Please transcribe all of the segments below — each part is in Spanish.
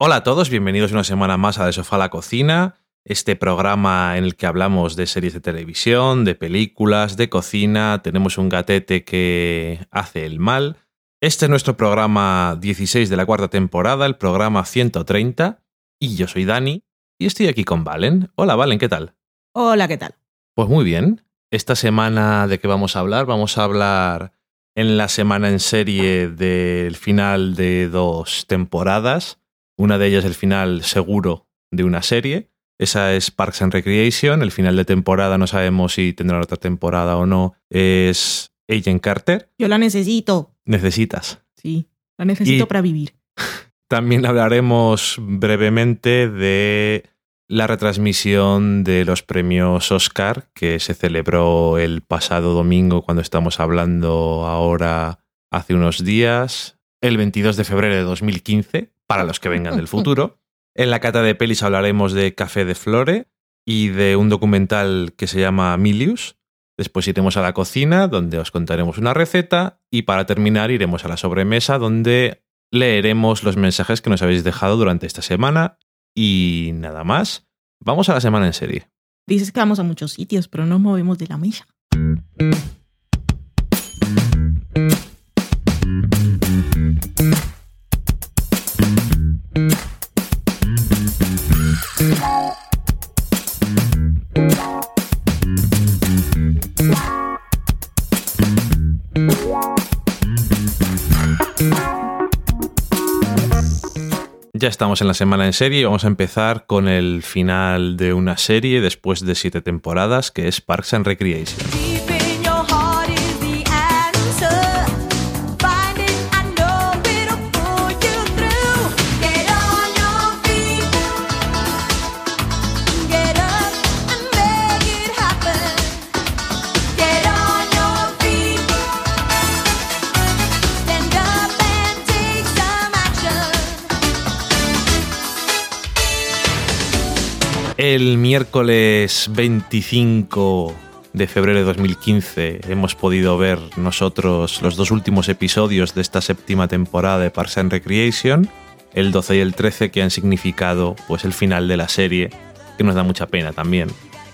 Hola a todos, bienvenidos una semana más a De Sofá a la Cocina, este programa en el que hablamos de series de televisión, de películas, de cocina, tenemos un gatete que hace el mal. Este es nuestro programa 16 de la cuarta temporada, el programa 130, y yo soy Dani, y estoy aquí con Valen. Hola Valen, ¿qué tal? Hola, ¿qué tal? Pues muy bien. Esta semana de qué vamos a hablar? Vamos a hablar en la semana en serie del final de dos temporadas. Una de ellas el final seguro de una serie. Esa es Parks and Recreation. El final de temporada, no sabemos si tendrá otra temporada o no, es Agent Carter. Yo la necesito. Necesitas. Sí, la necesito Y- para vivir. También hablaremos brevemente de la retransmisión de los premios Oscar que se celebró el pasado domingo cuando estamos hablando ahora hace unos días, el 22 de febrero de 2015, para los que vengan del futuro. En la cata de pelis hablaremos de Café de Flore y de un documental que se llama Milius. Después iremos a la cocina, donde os contaremos una receta. Y para terminar, iremos a la sobremesa, donde leeremos los mensajes que nos habéis dejado durante esta semana. Y nada más. Vamos a la semana en serie. Dices que vamos a muchos sitios, pero no nos movemos de la mesa. Ya estamos en la semana en serie y vamos a empezar con el final de una serie después de siete temporadas, que es Parks and Recreation. El miércoles 25 de febrero de 2015 hemos podido ver nosotros los dos últimos episodios de esta séptima temporada de Parks and Recreation, el 12 y el 13 que han significado pues el final de la serie, que nos da mucha pena también,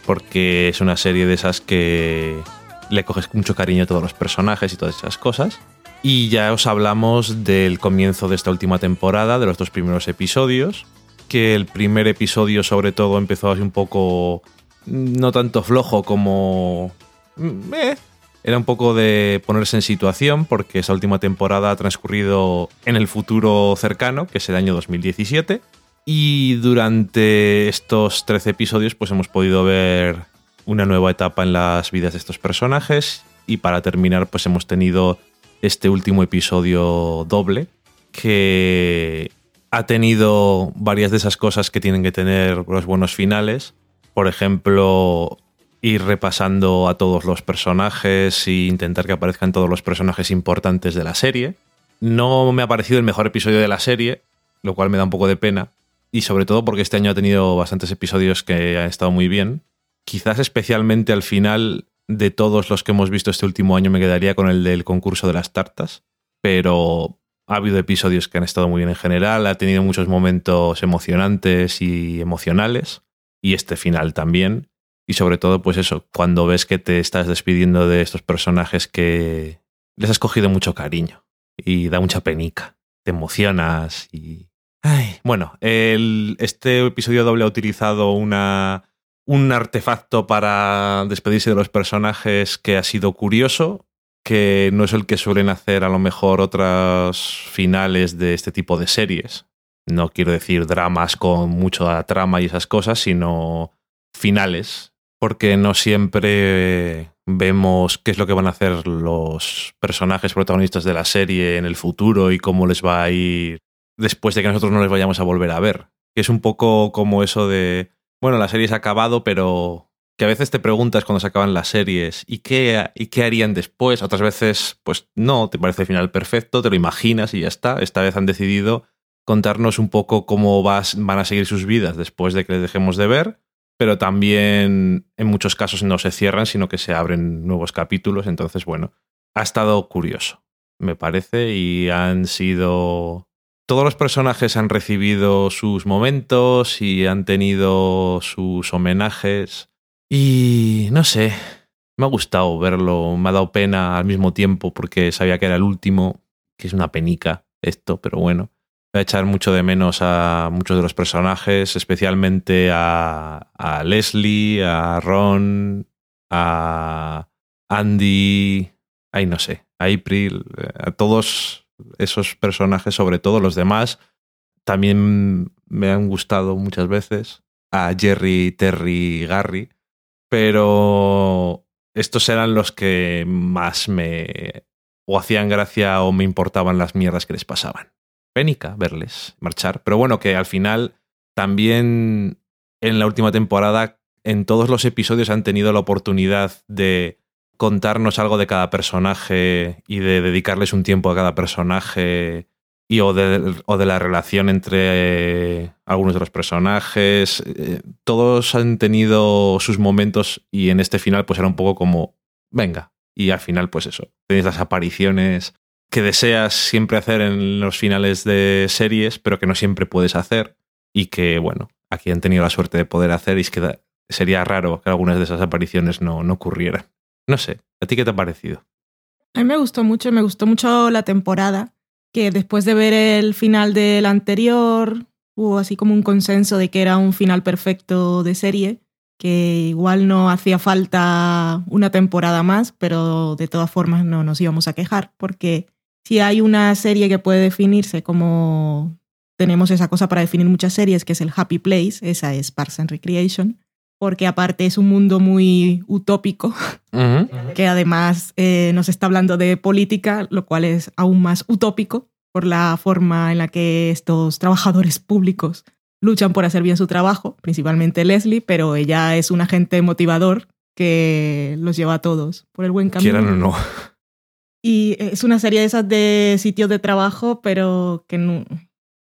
porque es una serie de esas que le coges mucho cariño a todos los personajes y todas esas cosas. Y ya os hablamos del comienzo de esta última temporada, de los dos primeros episodios, que el primer episodio sobre todo empezó así un poco no tanto flojo como mm, eh, era un poco de ponerse en situación porque esa última temporada ha transcurrido en el futuro cercano, que es el año 2017, y durante estos 13 episodios pues hemos podido ver una nueva etapa en las vidas de estos personajes y para terminar pues hemos tenido este último episodio doble que ha tenido varias de esas cosas que tienen que tener los buenos finales. Por ejemplo, ir repasando a todos los personajes e intentar que aparezcan todos los personajes importantes de la serie. No me ha parecido el mejor episodio de la serie, lo cual me da un poco de pena. Y sobre todo porque este año ha tenido bastantes episodios que han estado muy bien. Quizás especialmente al final de todos los que hemos visto este último año me quedaría con el del concurso de las tartas. Pero ha habido episodios que han estado muy bien en general, ha tenido muchos momentos emocionantes y emocionales, y este final también. Y sobre todo, pues eso, cuando ves que te estás despidiendo de estos personajes que les has cogido mucho cariño y da mucha penica, te emocionas y... Ay, bueno, el- este episodio doble ha utilizado una, un artefacto para despedirse de los personajes que ha sido curioso, que no es el que suelen hacer a lo mejor otras finales de este tipo de series. No quiero decir dramas con mucha trama y esas cosas, sino finales, porque no siempre vemos qué es lo que van a hacer los personajes protagonistas de la serie en el futuro y cómo les va a ir después de que nosotros no les vayamos a volver a ver. Que es un poco como eso de, bueno, la serie se ha acabado, pero que a veces te preguntas cuando se acaban las series ¿y qué, y qué harían después? Otras veces, pues no, te parece el final perfecto, te lo imaginas y ya está. Esta vez han decidido contarnos un poco cómo vas, van a seguir sus vidas después de que les dejemos de ver, pero también en muchos casos no se cierran, sino que se abren nuevos capítulos. Entonces, bueno, ha estado curioso, me parece, y han sido todos los personajes han recibido sus momentos y han tenido sus homenajes. Y no sé, me ha gustado verlo, me ha dado pena al mismo tiempo porque sabía que era el último, que es una penica esto, pero bueno. Voy a echar mucho de menos a muchos de los personajes, especialmente a, a Leslie, a Ron, a Andy, ay no sé, a April, a todos esos personajes, sobre todo los demás, también me han gustado muchas veces, a Jerry, Terry, Gary, pero estos eran los que más me o hacían gracia o me importaban las mierdas que les pasaban. Pénica verles marchar, pero bueno, que al final también en la última temporada en todos los episodios han tenido la oportunidad de contarnos algo de cada personaje y de dedicarles un tiempo a cada personaje y o de, o de la relación entre eh, algunos de los personajes. Eh, todos han tenido sus momentos y en este final pues era un poco como, venga, y al final pues eso, tenéis las apariciones que deseas siempre hacer en los finales de series, pero que no siempre puedes hacer y que bueno, aquí han tenido la suerte de poder hacer y es que sería raro que algunas de esas apariciones no, no ocurrieran. No sé, ¿a ti qué te ha parecido? A mí me gustó mucho, me gustó mucho la temporada, que después de ver el final del anterior, hubo así como un consenso de que era un final perfecto de serie, que igual no hacía falta una temporada más, pero de todas formas no nos íbamos a quejar, porque si hay una serie que puede definirse como tenemos esa cosa para definir muchas series, que es el Happy Place, esa es Parks and Recreation, porque aparte es un mundo muy utópico que además eh, nos está hablando de política, lo cual es aún más utópico por la forma en la que estos trabajadores públicos luchan por hacer bien su trabajo, principalmente Leslie, pero ella es un agente motivador que los lleva a todos por el buen camino. Quieran o no. Y es una serie de esas de sitios de trabajo, pero que no,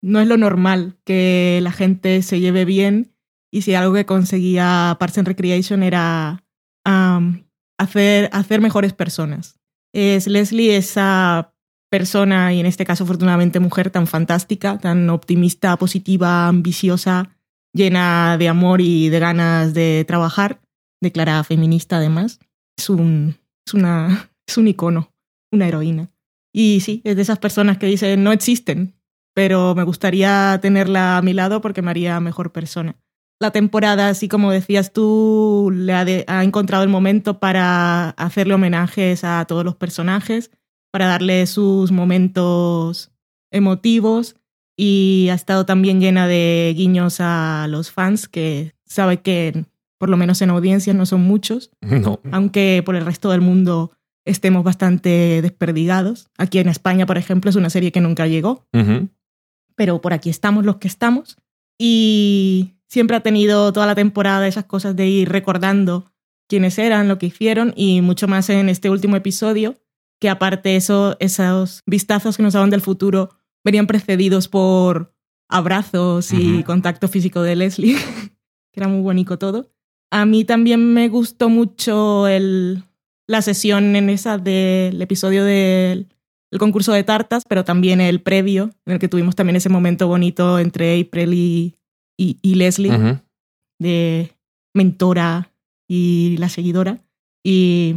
no es lo normal que la gente se lleve bien. Y si algo que conseguía Parks and Recreation era am, hacer, hacer mejores personas. Es Leslie esa persona, y en este caso afortunadamente mujer, tan fantástica, tan optimista, positiva, ambiciosa, llena de amor y de ganas de trabajar, declarada feminista además. Es un, es una, es un icono una heroína. Y sí, es de esas personas que dicen no existen, pero me gustaría tenerla a mi lado porque me haría mejor persona. La temporada, así como decías tú, le ha, de- ha encontrado el momento para hacerle homenajes a todos los personajes, para darle sus momentos emotivos y ha estado también llena de guiños a los fans que sabe que por lo menos en audiencia no son muchos, No. aunque por el resto del mundo estemos bastante desperdigados. Aquí en España, por ejemplo, es una serie que nunca llegó, pero por aquí estamos los que estamos. Y siempre ha tenido toda la temporada esas cosas de ir recordando quiénes eran, lo que hicieron, y mucho más en este último episodio, que aparte eso, esos vistazos que nos daban del futuro venían precedidos por abrazos y contacto físico de Leslie, que era muy bonito todo. A mí también me gustó mucho el, la sesión en esa del episodio del el concurso de tartas, pero también el previo, en el que tuvimos también ese momento bonito entre April y, y, y Leslie, Ujú. de mentora y la seguidora. Y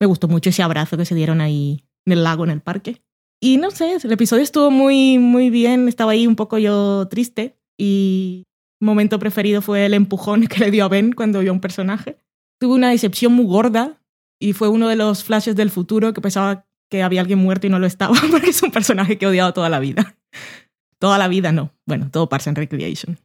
me gustó mucho ese abrazo que se dieron ahí en el lago, en el parque. Y no sé, el episodio estuvo muy, muy bien. Estaba ahí un poco yo triste. Y mi momento preferido fue el empujón que le dio a Ben cuando vio a un personaje. Tuve una decepción muy gorda y fue uno de los flashes del futuro que pensaba que había alguien muerto y no lo estaba, porque es un personaje que he odiado toda la vida. Toda la vida no. Bueno, todo Parks and Recreation.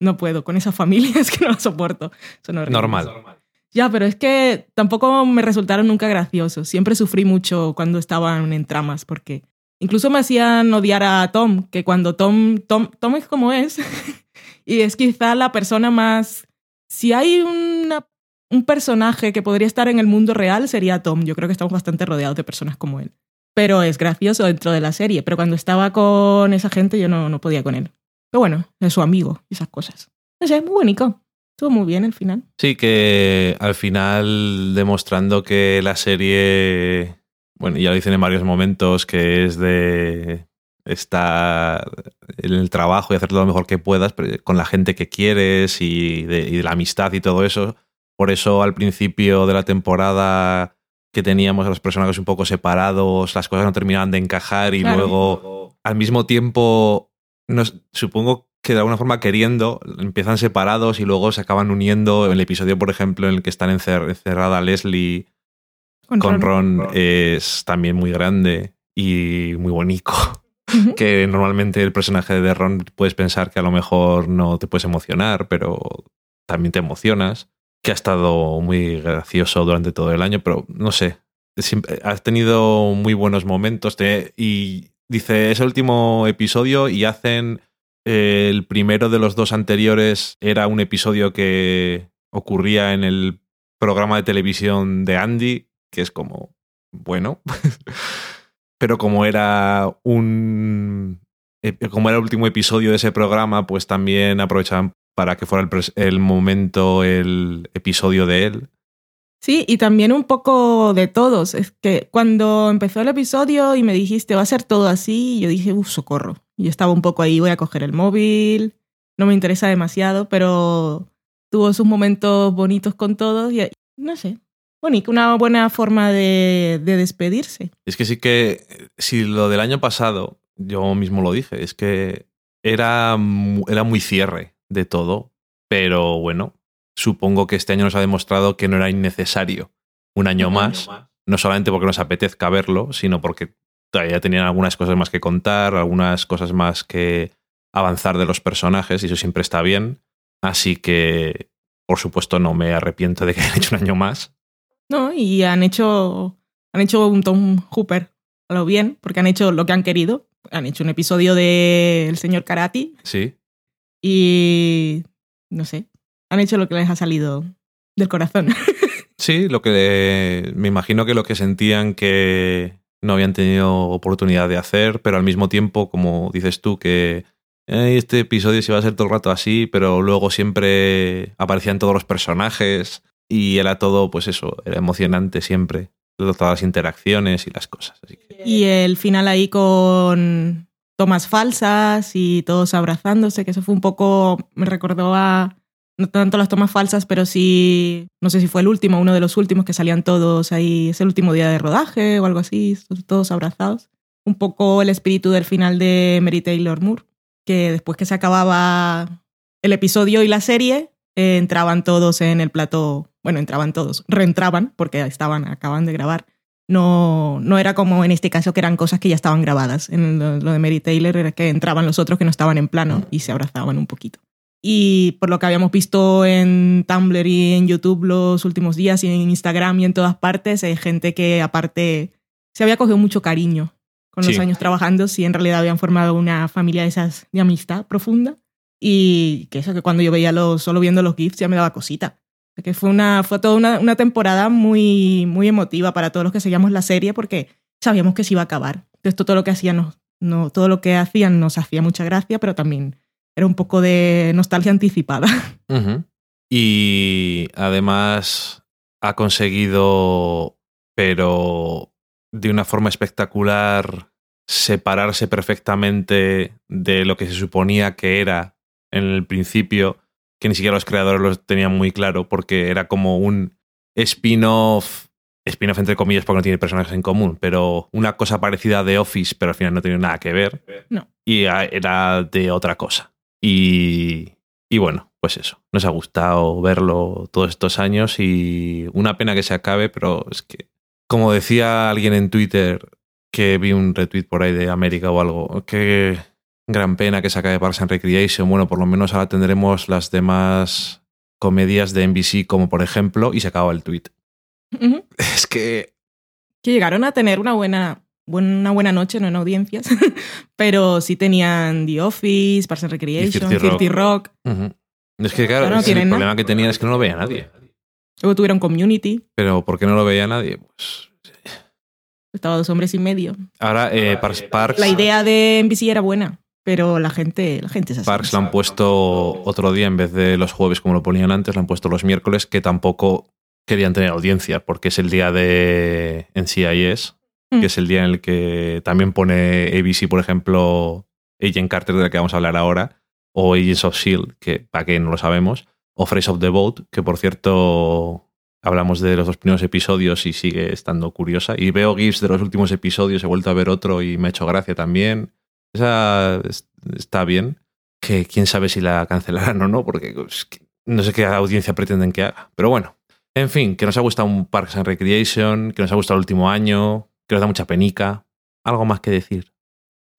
No puedo, con esa familia es que no la soporto. Son horribles. Normal. Ya, pero es que tampoco me resultaron nunca graciosos. Siempre sufrí mucho cuando estaban en tramas, porque incluso me hacían odiar a Tom, que cuando Tom, Tom, Tom es como es, y es quizá la persona más... Si hay una- un personaje que podría estar en el mundo real, sería Tom. Yo creo que estamos bastante rodeados de personas como él. Pero es gracioso dentro de la serie. Pero cuando estaba con esa gente, yo no, no podía con él. Pero bueno, es su amigo y esas cosas. No sé, muy bonito. Estuvo muy bien el final. Sí, que al final demostrando que la serie, bueno, ya lo dicen en varios momentos, que es de está en el trabajo y hacer todo lo mejor que puedas pero con la gente que quieres y de, y de la amistad y todo eso. Por eso al principio de la temporada que teníamos a los personajes un poco separados, las cosas no terminaban de encajar y Claro. luego al mismo tiempo, nos, supongo que de alguna forma queriendo, empiezan separados y luego se acaban uniendo. El episodio, por ejemplo, en el que están encer- encerrada Leslie Con, con Ron. Ron es también muy grande y muy bonito. Que normalmente el personaje de Ron puedes pensar que a lo mejor no te puedes emocionar, pero también te emocionas. Que ha estado muy gracioso durante todo el año, pero no sé. Has tenido muy buenos momentos. te- y dice, es el último episodio y hacen eh, el primero de los dos anteriores. Era un episodio que ocurría en el programa de televisión de Andy, que es como, bueno. Pero como era un. eh, Como era el último episodio de ese programa, pues también aprovechaban para que fuera el, el momento, el episodio de él. Sí, y también un poco de todos. Es que cuando empezó el episodio y me dijiste, va a ser todo así, yo dije, uff, socorro. Y estaba un poco ahí, voy a coger el móvil, no me interesa demasiado, pero tuvo sus momentos bonitos con todos y no sé, bonito, una buena forma de, de despedirse. Es que sí que, si lo del año pasado, yo mismo lo dije, es que era, era muy cierre de todo, pero bueno, supongo que este año nos ha demostrado que no era innecesario un año más, no solamente porque nos apetezca verlo, sino porque todavía tenían algunas cosas más que contar, algunas cosas más que avanzar de los personajes, y eso siempre está bien. Así que, por supuesto, no me arrepiento de que hayan hecho un año más. ¿no? Y han hecho, han hecho un Tom Hooper a lo bien, porque han hecho lo que han querido. Han hecho un episodio de El señor Karati Sí, y no sé, han hecho lo que les ha salido del corazón. Sí, lo que me imagino que lo que sentían que no habían tenido oportunidad de hacer, pero al mismo tiempo, como dices tú, que "Ay, este episodio se iba a ser todo el rato así, pero luego siempre aparecían todos los personajes y era todo, pues eso, era emocionante siempre, todas las interacciones y las cosas. Así que, y el final ahí con tomas falsas y todos abrazándose, que eso fue un poco, me recordó a, no tanto las tomas falsas, pero sí, no sé si fue el último, uno de los últimos que salían todos ahí, es el último día de rodaje o algo así, todos abrazados. Un poco el espíritu del final de Mary Taylor Moore, que después que se acababa el episodio y la serie, eh, entraban todos en el plato, bueno, entraban todos, reentraban porque estaban, acaban de grabar. No, no era como en este caso que eran cosas que ya estaban grabadas. En lo, lo de Mary Taylor era que entraban los otros que no estaban en plano y se abrazaban un poquito. Y por lo que habíamos visto en Tumblr y en YouTube los últimos días y en Instagram y en todas partes, hay gente que aparte se había cogido mucho cariño con los años trabajando, si en realidad habían formado una familia de esas de amistad profunda. Y que eso, que cuando yo veía los, solo viendo los GIFs ya me daba cosita. Que fue, una, fue toda una, una temporada muy, muy emotiva para todos los que seguíamos la serie porque sabíamos que se iba a acabar. Entonces todo lo que hacían nos, no, todo lo que hacían nos hacía mucha gracia, pero también era un poco de nostalgia anticipada. Y además ha conseguido, pero de una forma espectacular, separarse perfectamente de lo que se suponía que era en el principio, que ni siquiera los creadores lo tenían muy claro, porque era como un spin-off, spin-off entre comillas porque no tiene personajes en común, pero una cosa parecida The Office, pero al final no tiene nada que ver. No. Y era de otra cosa. Y, y bueno, pues eso. Nos ha gustado verlo todos estos años y una pena que se acabe, pero es que, como decía alguien en Twitter, que vi un retweet por ahí de América o algo, qué gran pena que se acabe Parks and Recreation. Bueno, por lo menos ahora tendremos las demás comedias de NBC, como por ejemplo, y se acaba el tweet. Es que que llegaron a tener una buena, una buena noche, no en audiencias, pero sí tenían The Office, Parks and Recreation, 30 30 Rock. Ujú. Es que claro, es el nada. problema que tenían es que no lo veía nadie. Luego tuvieron Community, Pero ¿por qué no lo veía nadie? Pues estaba dos hombres y medio. ahora eh, Parks, Parks, La idea de NBC era buena, pero la gente, la gente es así. Parks lo han puesto otro día en vez de los jueves como lo ponían antes, lo han puesto los miércoles, que tampoco querían tener audiencia porque es el día de NCIS Mm. que es el día en el que también pone ABC, por ejemplo, Agent Carter, de la que vamos a hablar ahora, o Agents of S.H.I.E.L.D., que para que no lo sabemos, o Fresh of the Boat, que por cierto hablamos de los dos primeros episodios y sigue estando curiosa. Y veo GIFs de los últimos episodios, he vuelto a ver otro y me ha hecho gracia también. Esa es- está bien, que quién sabe si la cancelarán o no, porque es que no sé qué audiencia pretenden que haga. Pero bueno, en fin, que nos ha gustado un Parks and Recreation, que nos ha gustado el último año, que nos da mucha penica. Algo más que decir.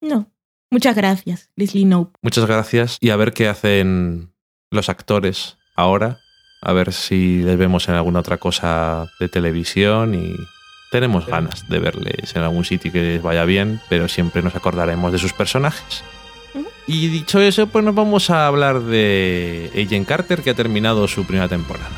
No. Muchas gracias, Leslie Knope. Muchas gracias y a ver qué hacen los actores ahora. A ver si les vemos en alguna otra cosa de televisión y tenemos ganas de verles en algún sitio que les vaya bien, pero siempre nos acordaremos de sus personajes. Y dicho eso, pues nos vamos a hablar de Agent Carter que ha terminado su primera temporada.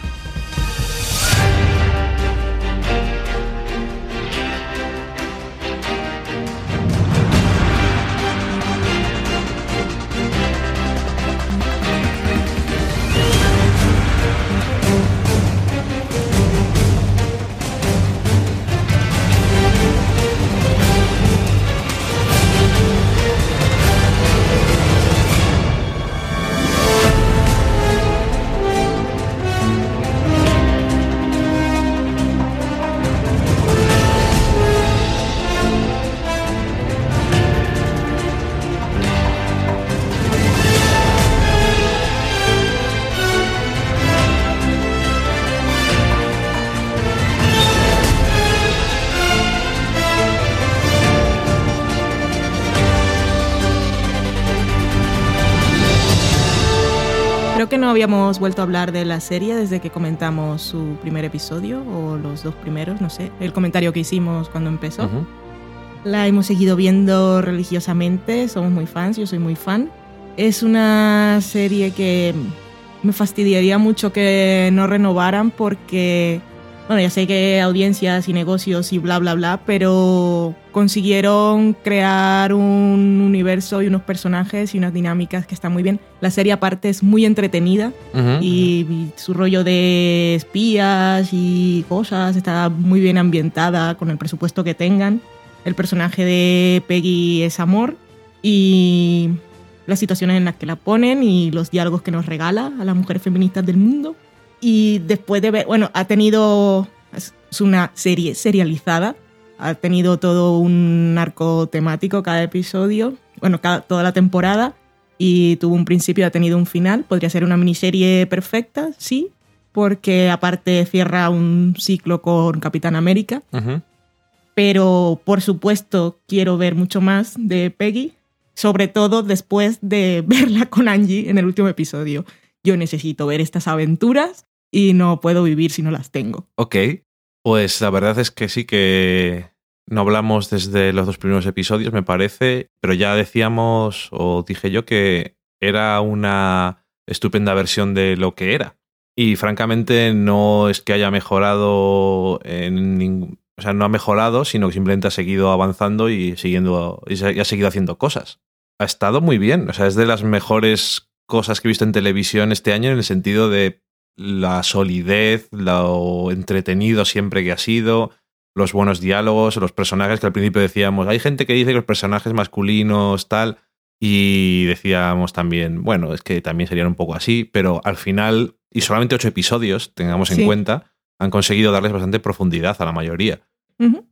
Habíamos vuelto a hablar de la serie desde que comentamos su primer episodio, o los dos primeros, no sé, el comentario que hicimos cuando empezó. Ujú. La hemos seguido viendo religiosamente, somos muy fans, yo soy muy fan. Es una serie que me fastidiaría mucho que no renovaran porque, bueno, ya sé que audiencias y negocios y bla, bla, bla, pero consiguieron crear un universo y unos personajes y unas dinámicas que están muy bien. La serie aparte es muy entretenida y su rollo de espías y cosas está muy bien ambientada con el presupuesto que tengan. El personaje de Peggy es amor y las situaciones en las que la ponen y los diálogos que nos regala a las mujeres feministas del mundo. Y después de ver, bueno, ha tenido, es una serie serializada, ha tenido todo un arco temático cada episodio, bueno, cada, toda la temporada y tuvo un principio y ha tenido un final. Podría ser una miniserie perfecta, sí, porque aparte cierra un ciclo con Capitán América, pero por supuesto quiero ver mucho más de Peggy, sobre todo después de verla con Angie en el último episodio. Yo necesito ver estas aventuras y no puedo vivir si no las tengo. Ok, pues la verdad es que sí que no hablamos desde los dos primeros episodios, me parece, pero ya decíamos, o dije yo, que era una estupenda versión de lo que era. Y francamente no es que haya mejorado en ningún... O sea, no ha mejorado, sino que simplemente ha seguido avanzando y, siguiendo, y ha seguido haciendo cosas. Ha estado muy bien, o sea, es de las mejores cosas que he visto en televisión este año en el sentido de la solidez, lo entretenido siempre que ha sido, los buenos diálogos, los personajes que al principio decíamos, hay gente que dice que los personajes masculinos tal, y decíamos también, bueno, es que también serían un poco así, pero al final, y solamente ocho episodios, tengamos en Sí. cuenta, han conseguido darles bastante profundidad a la mayoría.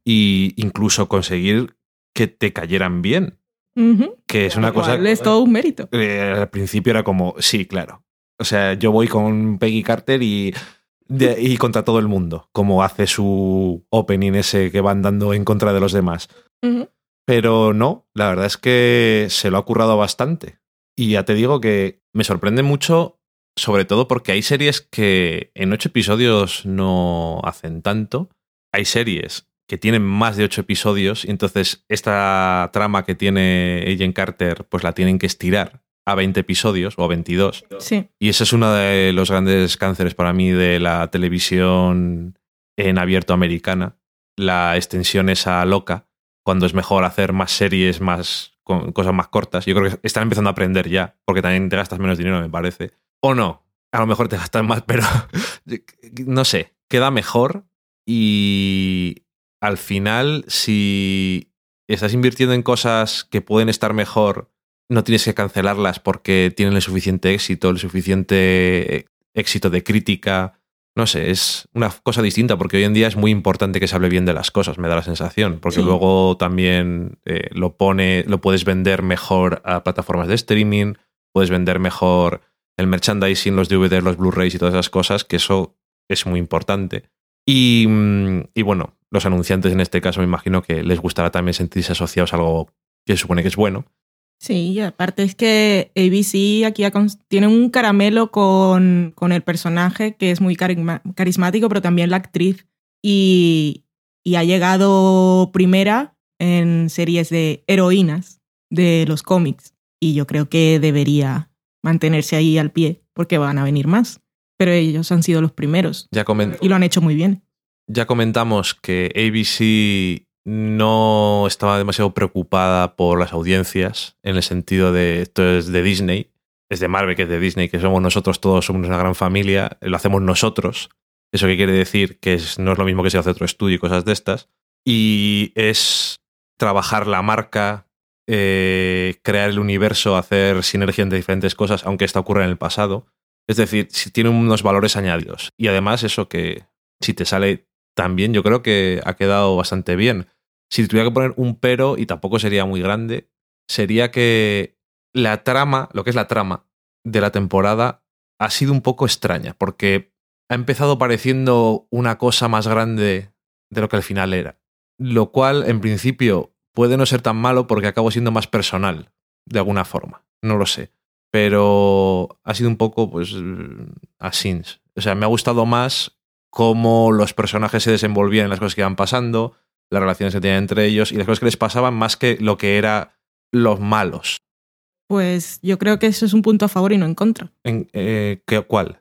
Y incluso conseguir que te cayeran bien, que es una cosa... Es todo un mérito. Eh, al principio era como, sí, claro. O sea, yo voy con Peggy Carter y, de- y contra todo el mundo, como hace su opening ese que van dando en contra de los demás. Pero no, la verdad es que se lo ha currado bastante. Y ya te digo que me sorprende mucho, sobre todo porque hay series que en ocho episodios no hacen tanto. Hay series que tienen más de ocho episodios y entonces esta trama que tiene Agent Carter pues la tienen que estirar a 20 episodios o a 22. Sí. Y ese es uno de los grandes cánceres para mí de la televisión en abierto americana. La extensión esa loca, cuando es mejor hacer más series, más con cosas más cortas. Yo creo que están empezando a aprender ya, porque también te gastas menos dinero, me parece. O no, a lo mejor te gastas más, pero no sé, queda mejor y al final, si estás invirtiendo en cosas que pueden estar mejor, no tienes que cancelarlas porque tienen el suficiente éxito, el suficiente éxito de crítica. No sé, es una cosa distinta porque hoy en día es muy importante que se hable bien de las cosas, me da la sensación, porque Sí. luego también eh, lo pone, lo puedes vender mejor a plataformas de streaming, puedes vender mejor el merchandising, los DVDs, los Blu-rays y todas esas cosas, que eso es muy importante. Y, mm, y bueno, los anunciantes en este caso me imagino que les gustará también sentirse asociados a algo que se supone que es bueno. Sí, y aparte es que ABC aquí tiene un caramelo con, con el personaje que es muy carismático, pero también la actriz. Y, y ha llegado primera en series de heroínas de los cómics. Y yo creo que debería mantenerse ahí al pie, porque van a venir más. Pero ellos han sido los primeros Ya, y lo han hecho muy bien. ya comentamos que ABC no estaba demasiado preocupada por las audiencias, en el sentido de esto es de Disney, es de Marvel, que es de Disney, que somos nosotros todos, somos una gran familia, lo hacemos nosotros. Eso que quiere decir que es- no es lo mismo que si hace otro estudio y cosas de estas. Y es trabajar la marca, eh, crear el universo, hacer sinergia entre diferentes cosas, aunque esto ocurra en el pasado. Es decir, si tiene unos valores añadidos. Y además eso que si te sale tan bien, yo creo que ha quedado bastante bien. Si tuviera que poner un pero, y tampoco sería muy grande, sería que la trama, lo que es la trama de la temporada, ha sido un poco extraña, porque ha empezado pareciendo una cosa más grande de lo que al final era. Lo cual, en principio, puede no ser tan malo porque acabo siendo más personal, de alguna forma. No lo sé. Pero ha sido un poco, pues, así. O sea, me ha gustado más cómo los personajes se desenvolvían en las cosas que iban pasando, las relaciones que tenían entre ellos y las cosas que les pasaban más que lo que era los malos. Pues yo creo que eso es un punto a favor y no en contra. En, eh, ¿qué- ¿Cuál?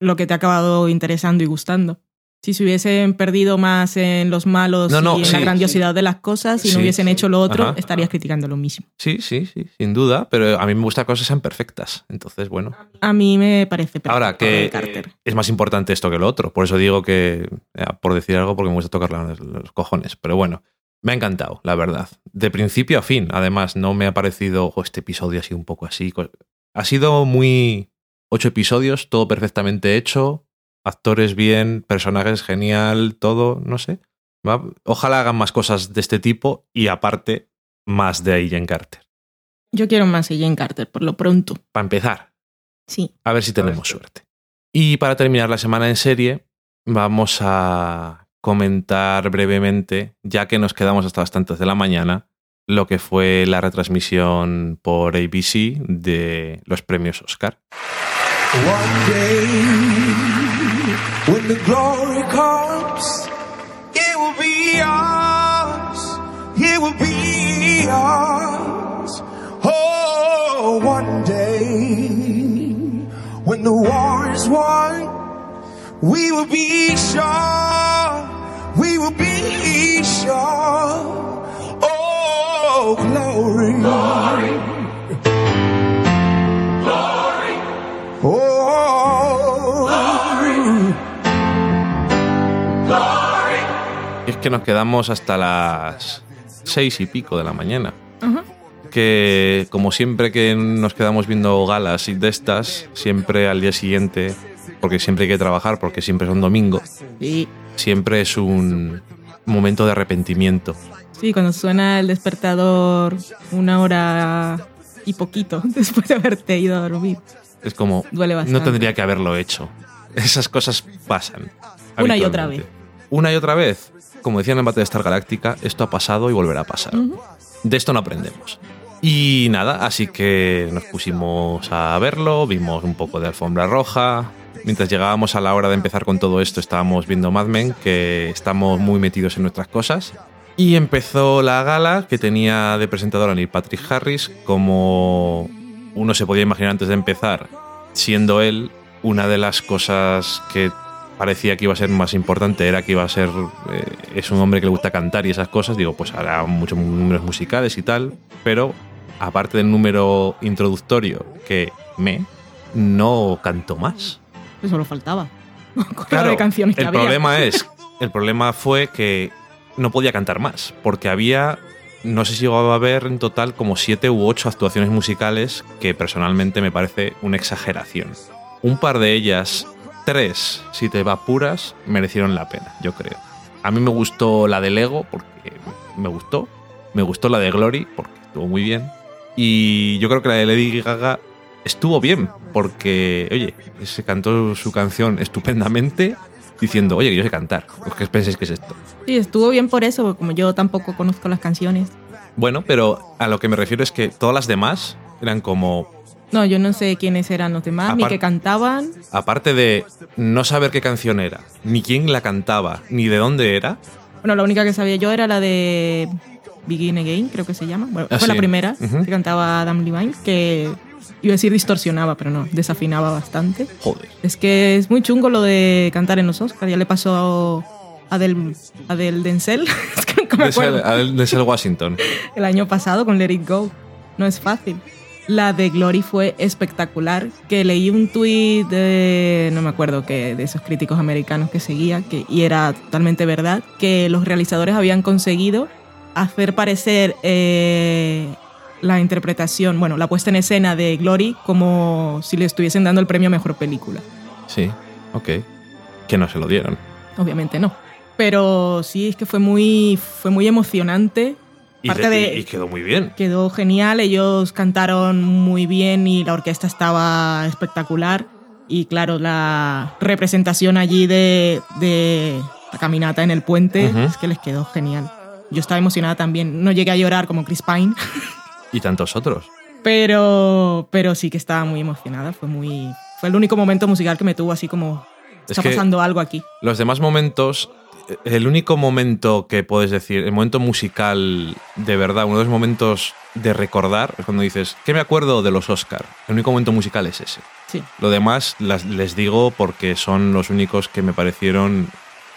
lo que te ha acabado interesando y gustando. Si se hubiesen perdido más en los malos No, no, y en sí, la grandiosidad de las cosas y Sí, no hubiesen hecho lo otro, Ajá. estarías criticando lo mismo. Sí, sí, sí, sin duda, pero a mí me gusta que cosas sean perfectas. Entonces, bueno. A mí me parece perfecto. Ahora que Carter. es más importante esto que lo otro. Por eso digo que, eh, por decir algo, porque me gusta tocar los, cojones. Pero bueno, me ha encantado, la verdad. De principio a fin, además, no me ha parecido, "Jo, este episodio ha sido un poco así. Ha sido muy... Ocho episodios, todo perfectamente hecho, actores bien, personajes genial, todo, no sé. Va- Ojalá hagan más cosas de este tipo y aparte, más de Agent Carter. Yo quiero más Jane Carter, por lo pronto. Para empezar, Sí. A ver si tenemos suerte. Y para terminar la semana en serie, vamos a comentar brevemente, ya que nos quedamos hasta las tantas de la mañana, lo que fue la retransmisión por ABC de los premios Oscar. One day, when the glory comes, it will be ours. It will be ours. Oh, one day, when the war is won, we will be sure. We will be sure. Oh, glory. Oh, que nos quedamos hasta las seis y pico de la mañana. Que como siempre que nos quedamos viendo galas y de estas, siempre al día siguiente, porque siempre hay que trabajar, porque siempre son domingo, Sí. siempre es un momento de arrepentimiento. Sí, cuando suena el despertador una hora y poquito después de haberte ido a dormir. Es como, Duele bastante. no tendría que haberlo hecho. Esas cosas pasan. Una y otra habitualmente. Una y otra vez. Como decían en Battlestar Galáctica, esto ha pasado y volverá a pasar. De esto no aprendemos. Y nada, así que nos pusimos a verlo, vimos un poco de alfombra roja. Mientras llegábamos a la hora de empezar con todo esto, estábamos viendo Mad Men, que estamos muy metidos en nuestras cosas. Y empezó la gala que tenía de presentador a Neil Patrick Harris, como uno se podía imaginar antes de empezar, siendo él una de las cosas que parecía que iba a ser más importante era que iba a ser eh, es un hombre que le gusta cantar y esas cosas digo pues hará muchos números musicales y tal pero aparte del número introductorio que me no cantó más Eso lo faltaba. Claro, de canciones que el había. problema es el problema fue que no podía cantar más, porque había, no sé si llegaba a haber en total como siete u ocho actuaciones musicales que personalmente me parece una exageración. Un par de ellas, tres, si te va puras, merecieron la pena, yo creo. A mí me gustó la de Lego, porque me gustó. Me gustó la de Glory, porque estuvo muy bien. Y yo creo que la de Lady Gaga estuvo bien, porque, oye, se cantó su canción estupendamente, diciendo, oye, que yo sé cantar. ¿Os qué pensáis que es esto? Sí, estuvo bien por eso, porque como yo tampoco conozco las canciones. Bueno, pero a lo que me refiero es que todas las demás eran como, No, yo no sé quiénes eran los demás, ni que cantaban. aparte de no saber qué canción era, ni quién la cantaba, ni de dónde era, Bueno, la única que sabía yo era la de Begin Again, creo que se llama. Bueno, Ah, fue la primera que cantaba Adam Levine, que iba a decir distorsionaba, pero no, desafinaba bastante. joder. Es que es muy chungo lo de cantar en los Oscars. Ya le pasó a Del, a Del Denzel, es que me acuerdo, Denzel Washington. el año pasado con Let It Go. No es fácil. La de Glory fue espectacular. Que leí un tuit de, no me acuerdo qué, de esos críticos americanos que seguía, que, y era totalmente verdad, que los realizadores habían conseguido hacer parecer eh, la interpretación, bueno, la puesta en escena de Glory como si le estuviesen dando el premio a mejor película. Sí, ok. Que no se lo dieron. Obviamente no. Pero sí, es que fue muy, fue muy emocionante. Y, Parte de- y quedó muy bien. Quedó genial, ellos cantaron muy bien y la orquesta estaba espectacular. Y claro, la representación allí de, de la caminata en el puente Ujú. es que les quedó genial. Yo estaba emocionada también. No llegué a llorar como Chris Pine, Y tantos otros. pero, pero sí que estaba muy emocionada. Fue, muy, fue el único momento musical que me tuvo así como... Es Está que- pasando algo aquí. Los demás momentos, el único momento que puedes decir, el momento musical de verdad, uno de los momentos de recordar, es cuando dices, ¿qué me acuerdo de los Oscar? El único momento musical es ese. Sí. Lo demás las- les digo porque son los únicos que me parecieron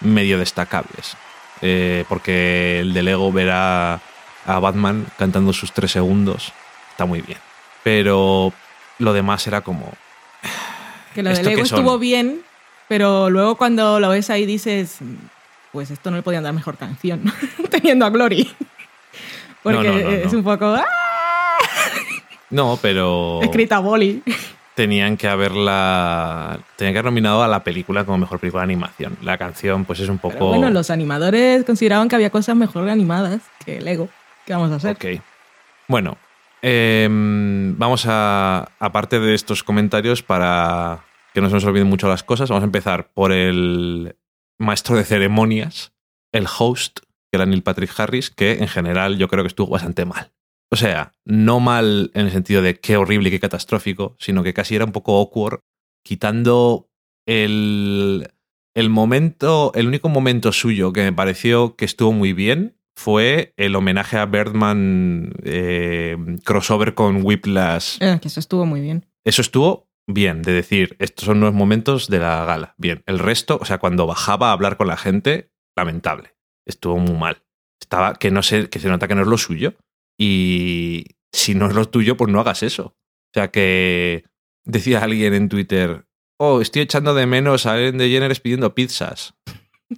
medio destacables. Eh, porque el de Lego ver a, Batman cantando sus tres segundos está muy bien. Pero lo demás era como... Que lo de ¿Esto Lego estuvo bien, pero luego cuando lo ves ahí dices, pues esto no le podían dar mejor canción, teniendo a Glory. Porque No, no, no, es un poco ¡ah! No, pero... escrita boli. tenían que haberla. Tenían que haber nominado a la película como mejor película de animación. La canción, pues es un poco. Pero bueno, los animadores consideraban que había cosas mejor animadas que Lego. ¿Qué vamos a hacer? Ok. Bueno, em, vamos a. Aparte de estos comentarios, para que no se nos olviden mucho las cosas, vamos a empezar por el maestro de ceremonias, el host, que era Neil Patrick Harris, que en general yo creo que estuvo bastante mal. O sea, no mal en el sentido de qué horrible y qué catastrófico, sino que casi era un poco awkward, quitando el, el momento, el único momento suyo que me pareció que estuvo muy bien fue el homenaje a Birdman eh, crossover con Whiplash. Eh, que eso estuvo muy bien. Eso estuvo bien, de decir, estos son los momentos de la gala. Bien, el resto, o sea, cuando bajaba a hablar con la gente, lamentable. Estuvo muy mal. Estaba, que no sé, que se nota que no es lo suyo. Y si no es lo tuyo, pues no hagas eso. O sea, que decía alguien en Twitter, oh, estoy echando de menos a Ellen DeGeneres pidiendo pizzas.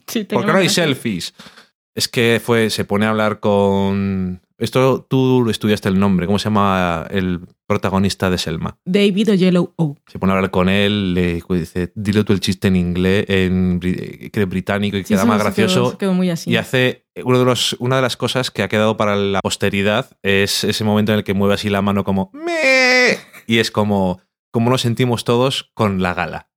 Sí, ¿Por tenía qué no hay selfies? Es que fue, se pone a hablar con. Esto tú estudiaste el nombre, ¿cómo se llama el protagonista de Selma? David o Yellow O. Se pone a hablar con él, le dice, dile tú el chiste en inglés, en que es británico y Sí, queda más quedó- gracioso. se quedó muy así. Y hace uno de los, una de las cosas que ha quedado para la posteridad es ese momento en el que mueve así la mano como "Me", y es como como nos sentimos todos con la gala.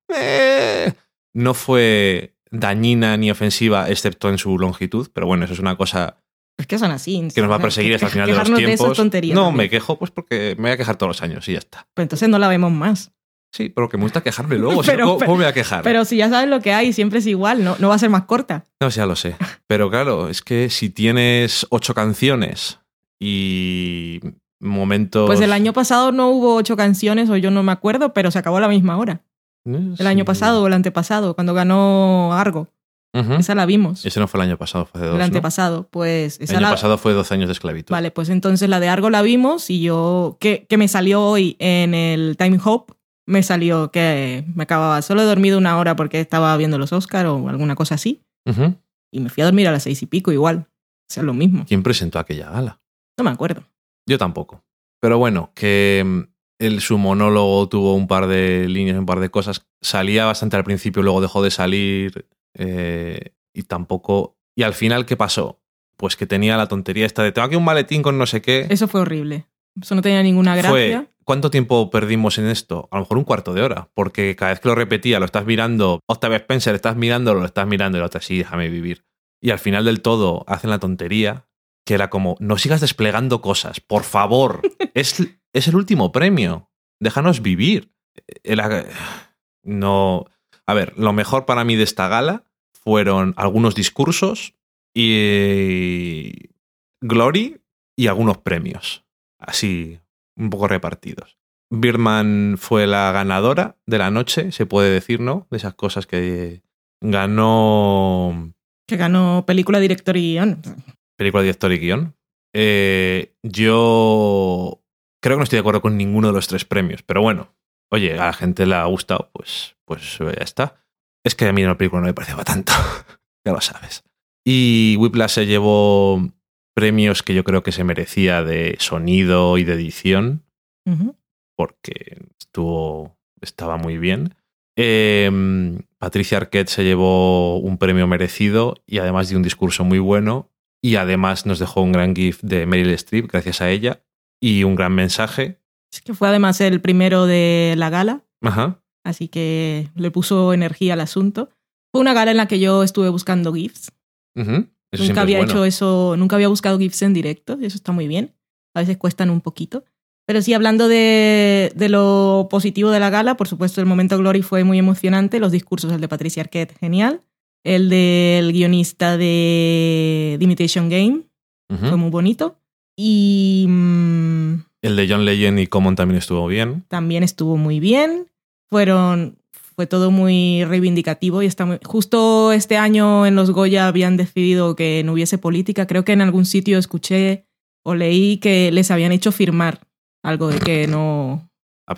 No fue dañina ni ofensiva excepto en su longitud, pero bueno, eso es una cosa Es que son así. que nos va a perseguir hasta el final de los tiempos. no, también. me quejo pues porque me voy a quejar todos los años y ya está. Pues entonces no la vemos más. Sí, pero que me gusta quejarme luego. Pero- ¿cómo, cómo me voy a quejar? Pero si ya sabes lo que hay, siempre es igual, no, no va a ser más corta. No, ya lo sé. Pero claro, es que si tienes ocho canciones y momentos. Pues el año pasado no hubo ocho canciones, o yo no me acuerdo, pero se acabó a la misma hora. El año pasado o el antepasado, cuando ganó Argo. Esa la vimos. Ese no fue el año pasado, fue hace dos. el ¿no? antepasado. Pues El año la- pasado fue 12 años de esclavitud. Vale, pues entonces la de Argo la vimos y yo, que, que me salió hoy en el Time Hop, me salió que me acababa, solo he dormido una hora porque estaba viendo los Oscar o alguna cosa así, y me fui a dormir a las seis y pico igual. sea lo mismo. ¿Quién presentó aquella gala? No me acuerdo. Yo tampoco. Pero bueno, que el, su monólogo tuvo un par de líneas, un par de cosas. Salía bastante al principio, luego dejó de salir. eh, y tampoco. Y al final, ¿qué pasó? Pues que tenía la tontería esta de tengo aquí un maletín con no sé qué. Eso fue horrible. Eso no tenía ninguna gracia. Fue, ¿Cuánto tiempo perdimos en esto? A lo mejor un cuarto de hora, porque cada vez que lo repetía, lo estás mirando, Octavia Spencer, estás mirando, lo estás mirando y la otra sí, déjame vivir. Y al final del todo hacen la tontería, que era como, no sigas desplegando cosas, por favor, es, es el último premio, déjanos vivir. No, a ver, lo mejor para mí de esta gala fueron algunos discursos y Glory y algunos premios, así un poco repartidos. Birman fue la ganadora de la noche, se puede decir, ¿no? De esas cosas que ganó Que ganó película, director y guion. película, director y guion. Eh, yo creo que no estoy de acuerdo con ninguno de los tres premios, pero bueno, oye, a la gente le ha gustado, pues, pues ya está. Es que a mí la película no me parecía tanto, ya lo sabes. Y Whiplash se llevó premios que yo creo que se merecía de sonido y de edición, porque estuvo, estaba muy bien. Eh, Patricia Arquette se llevó un premio merecido y además de un discurso muy bueno. Y además nos dejó un gran gift de Meryl Streep, gracias a ella, y un gran mensaje. Es que fue además el primero de la gala, Ajá. así que le puso energía al asunto. Fue una gala en la que yo estuve buscando GIFs. Ujú. Eso nunca había bueno. hecho eso, nunca había buscado GIFs en directo, eso está muy bien. A veces cuestan un poquito. Pero sí, hablando de, de lo positivo de la gala, por supuesto, el momento Glory fue muy emocionante. Los discursos, el de Patricia Arquette, genial. El del guionista de The Imitation Game fue muy bonito. Y mm, El de John Legend y Common también estuvo bien. también estuvo muy bien. Fueron, fue todo muy reivindicativo y está muy, justo este año en los Goya habían decidido que no hubiese política. Creo que en algún sitio escuché o leí que les habían hecho firmar algo de que no,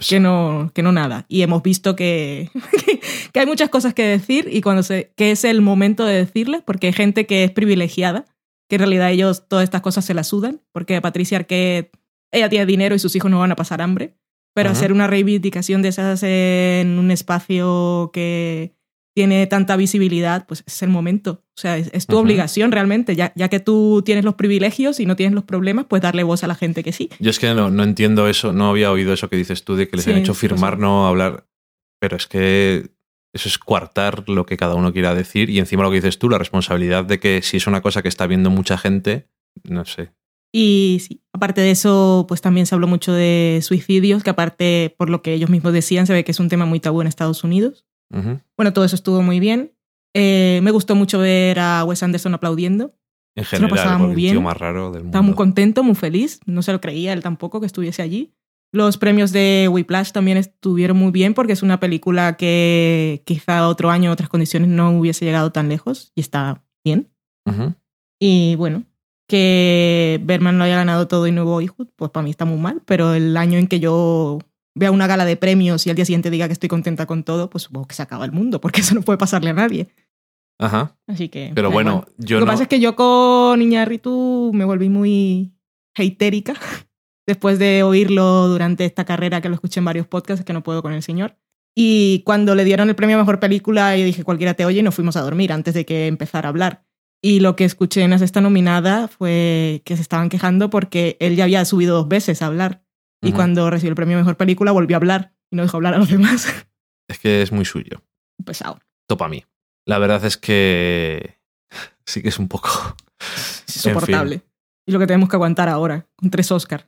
que no, que no nada. Y hemos visto que, que hay muchas cosas que decir y cuando se, que es el momento de decirles, porque hay gente que es privilegiada, que en realidad ellos todas estas cosas se las sudan, porque Patricia Arquette, ella tiene dinero y sus hijos no van a pasar hambre, pero Ajá. hacer una reivindicación de esas en un espacio que tiene tanta visibilidad, pues es el momento. O sea, es, es tu obligación realmente, ya, ya que tú tienes los privilegios y no tienes los problemas, pues darle voz a la gente que sí. Yo es que no, no entiendo eso, no había oído eso que dices tú de que les Sí, han hecho pues firmar, no hablar. Pero es que eso es coartar lo que cada uno quiera decir y encima lo que dices tú, la responsabilidad de que si es una cosa que está viendo mucha gente, no sé. Y sí, aparte de eso, pues también se habló mucho de suicidios, que aparte, por lo que ellos mismos decían, se ve que es un tema muy tabú en Estados Unidos. Bueno, todo eso estuvo muy bien. Eh, me gustó mucho ver a Wes Anderson aplaudiendo. En lo general, pasaba porque muy el bien. tío más raro del mundo. Estaba muy contento, muy feliz. No se lo creía él tampoco que estuviese allí. Los premios de Whiplash también estuvieron muy bien porque es una película que quizá otro año, en otras condiciones, no hubiese llegado tan lejos y está bien. Y bueno, que Berman no haya ganado todo y nuevo Boyhood, pues para mí está muy mal, pero el año en que yo vea una gala de premios y al día siguiente diga que estoy contenta con todo, pues supongo que se acaba el mundo, porque eso no puede pasarle a nadie. Ajá. Así que. Pero da bueno, igual. yo Lo que no. pasa es que yo con Iñárritu me volví muy hatérica después de oírlo durante esta carrera que lo escuché en varios podcasts, que no puedo con el señor. Y cuando le dieron el premio a mejor película, yo dije cualquiera te oye y nos fuimos a dormir antes de que empezara a hablar. Y lo que escuché en la sexta nominada fue que se estaban quejando porque él ya había subido dos veces a hablar. Y cuando recibió el premio mejor película volvió a hablar y no dejó hablar a los demás. Es que es muy suyo. Pesado. Topa a mí. La verdad es que sí que es un poco. Es insoportable. Y lo que tenemos que aguantar ahora, con tres Oscar.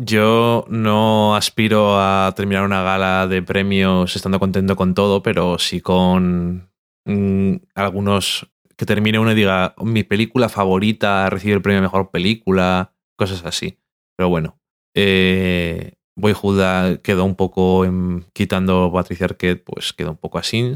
Yo no aspiro a terminar una gala de premios estando contento con todo, pero sí con mm, algunos que termine uno y diga mi película favorita recibe el premio a mejor película, cosas así. Pero bueno, eh, Boyhood quedó un poco en- quitando Patricia Arquette, pues quedó un poco así.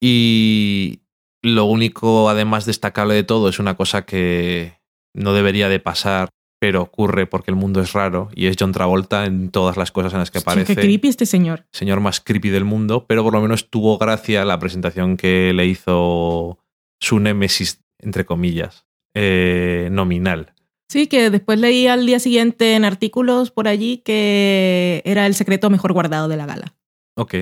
Y lo único, además destacable de todo, es una cosa que no debería de pasar, pero ocurre porque el mundo es raro y es John Travolta en todas las cosas en las que aparece Qué creepy este señor. señor más creepy del mundo, pero por lo menos tuvo gracia la presentación que le hizo su némesis, entre comillas, eh, nominal. Sí, que después leí al día siguiente en artículos por allí que era el secreto mejor guardado de la gala. Ok.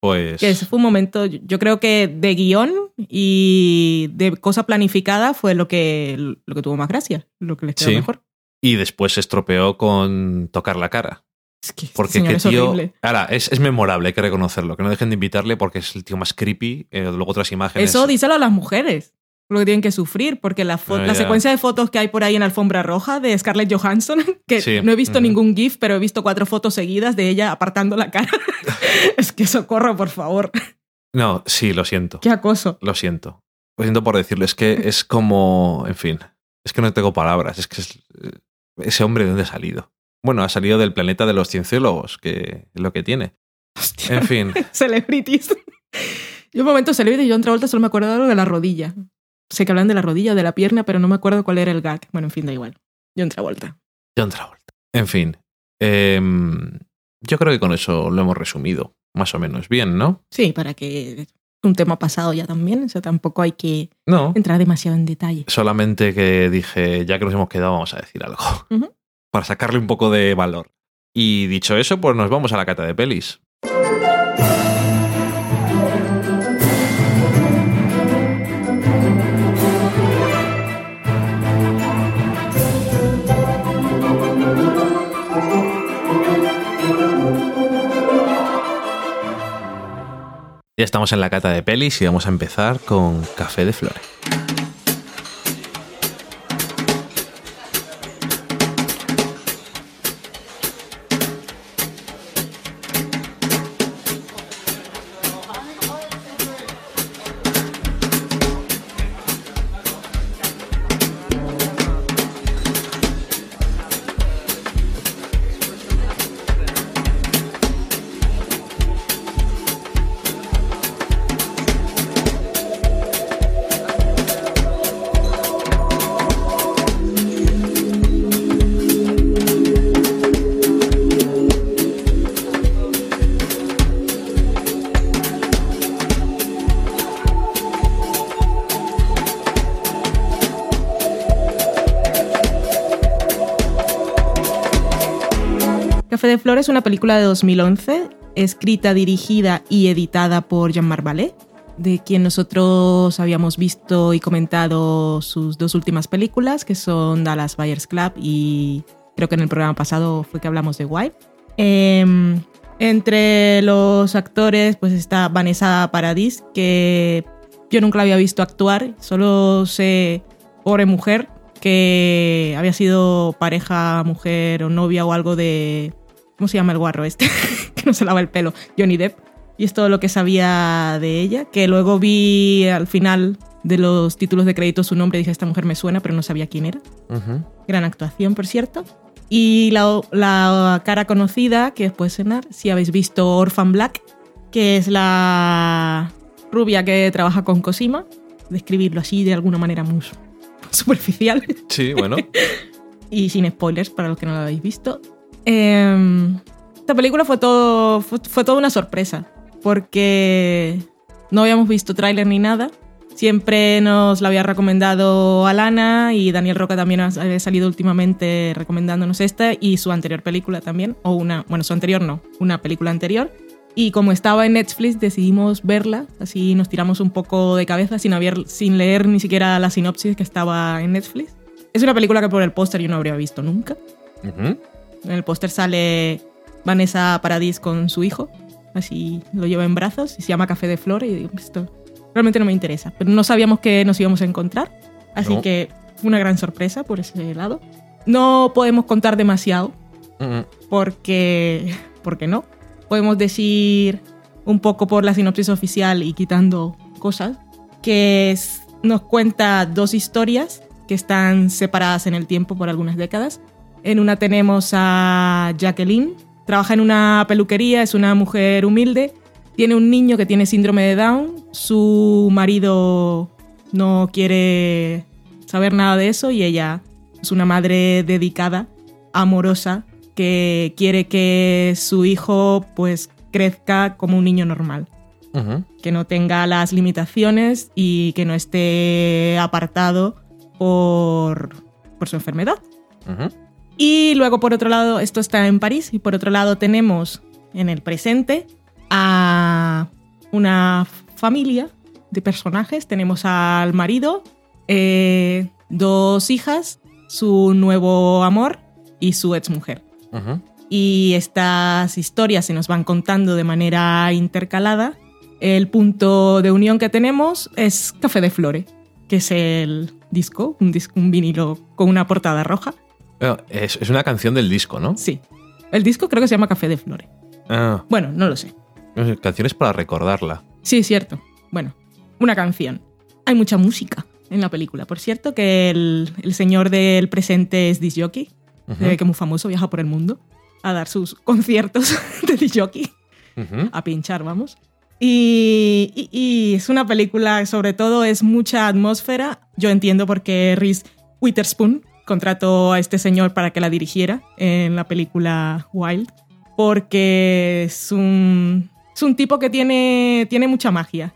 Pues. Que ese fue un momento, yo yo creo que de guion y de cosa planificada fue lo que, lo que tuvo más gracia, lo que les quedó Sí. mejor. Y después se estropeó con tocar la cara. Es que este Porque qué es tío. horrible. Ahora, es, es memorable, hay que reconocerlo. Que no dejen de invitarle porque es el tío más creepy. eh, luego otras imágenes. Eso díselo a las mujeres, lo que tienen que sufrir, porque la, Ah, la secuencia de fotos que hay por ahí en Alfombra Roja de Scarlett Johansson, que Sí. no he visto ningún GIF, pero he visto cuatro fotos seguidas de ella apartando la cara. es que socorro, por favor. No, sí, lo siento. Qué acoso. Lo siento. Lo siento por decirlo. Es que es como. En fin. Es que no tengo palabras. Es que es- eh, ese hombre de dónde ha salido. Bueno, ha salido del planeta de los cienciólogos, que es lo que tiene. Hostia. En fin. Celebrities. Yo un momento celebrity y yo otra vuelta solo me acuerdo de la rodilla. Sé que hablan de la rodilla o de la pierna, pero no me acuerdo cuál era el gag. Bueno, en fin, da igual. Yo otra vuelta. John Travolta. En fin. em, yo creo que con eso lo hemos resumido. Más o menos bien, ¿no? Sí, para que un tema pasado ya también, o sea, tampoco hay que No. entrar demasiado en detalle. Solamente que dije, ya que nos hemos quedado, vamos a decir algo. Para sacarle un poco de valor. Y dicho eso, pues nos vamos a la cata de pelis. Ya estamos en la cata de pelis y vamos a empezar con Café de Flores. Película de 2011, escrita, dirigida y editada por Jean-Marc Vallée, de quien nosotros habíamos visto y comentado sus dos últimas películas, que son Dallas Buyers Club y creo que en el programa pasado fue que hablamos de Wife. Em, entre los actores pues está Vanessa Paradis, que yo nunca la había visto actuar, solo sé, pobre mujer, que había sido pareja, mujer o novia o algo de... ¿Cómo se llama el guarro este? que no se lava el pelo. Johnny Depp. Y es todo lo que sabía de ella, que luego vi al final de los títulos de crédito su nombre y dije, esta mujer me suena, pero no sabía quién era. Gran actuación, por cierto. Y la, la cara conocida que puede sonar, si habéis visto Orphan Black, que es la rubia que trabaja con Cosima, describirlo así de alguna manera muy superficial Sí, bueno. y sin spoilers para los que no lo habéis visto. Eh, esta película fue todo fue, fue toda una sorpresa porque no habíamos visto tráiler ni nada. Siempre nos la había recomendado Alana y Daniel Roca también ha- había salido últimamente recomendándonos esta y su anterior película también, o una, bueno, su anterior no, una película anterior. Y como estaba en Netflix decidimos verla, así nos tiramos un poco de cabeza sin, haber, sin leer ni siquiera la sinopsis que estaba en Netflix. Es una película que por el póster yo no habría visto nunca. Ujú. En el póster sale Vanessa Paradis con su hijo, así lo lleva en brazos y se llama Café de Flor y digo, esto realmente no me interesa, pero no sabíamos que nos íbamos a encontrar, así No. que fue una gran sorpresa por ese lado. No podemos contar demasiado porque porque no. Podemos decir un poco por la sinopsis oficial y quitando cosas que es- nos cuenta dos historias que están separadas en el tiempo por algunas décadas. En una tenemos a Jacqueline, trabaja en una peluquería, es una mujer humilde, tiene un niño que tiene síndrome de Down, su marido no quiere saber nada de eso y ella es una madre dedicada, amorosa, que quiere que su hijo pues crezca como un niño normal. Que no tenga las limitaciones y que no esté apartado por, por su enfermedad. Y luego, por otro lado, esto está en París. Y por otro lado, tenemos en el presente a una familia de personajes. Tenemos al marido, eh, dos hijas, su nuevo amor y su exmujer. Ujú. Y estas historias se nos van contando de manera intercalada. El punto de unión que tenemos es Café de Flore, que es el disco, un, disco, un vinilo con una portada roja. Bueno, es, es una canción del disco, ¿no? Sí. El disco creo que se llama Café de Flore. Ah, Bueno, no lo sé. canciones para recordarla. Sí, cierto. Bueno, una canción. Hay mucha música en la película. Por cierto, que el, el señor del presente es disc jockey, Ujú. eh, que es muy famoso, viaja por el mundo a dar sus conciertos de disc jockey, Ujú. a pinchar, vamos. Y, y- y es una película, sobre todo, es mucha atmósfera. Yo entiendo por qué Reese Witherspoon contrató a este señor para que la dirigiera en la película Wild, porque es un, es un tipo que tiene, tiene mucha magia.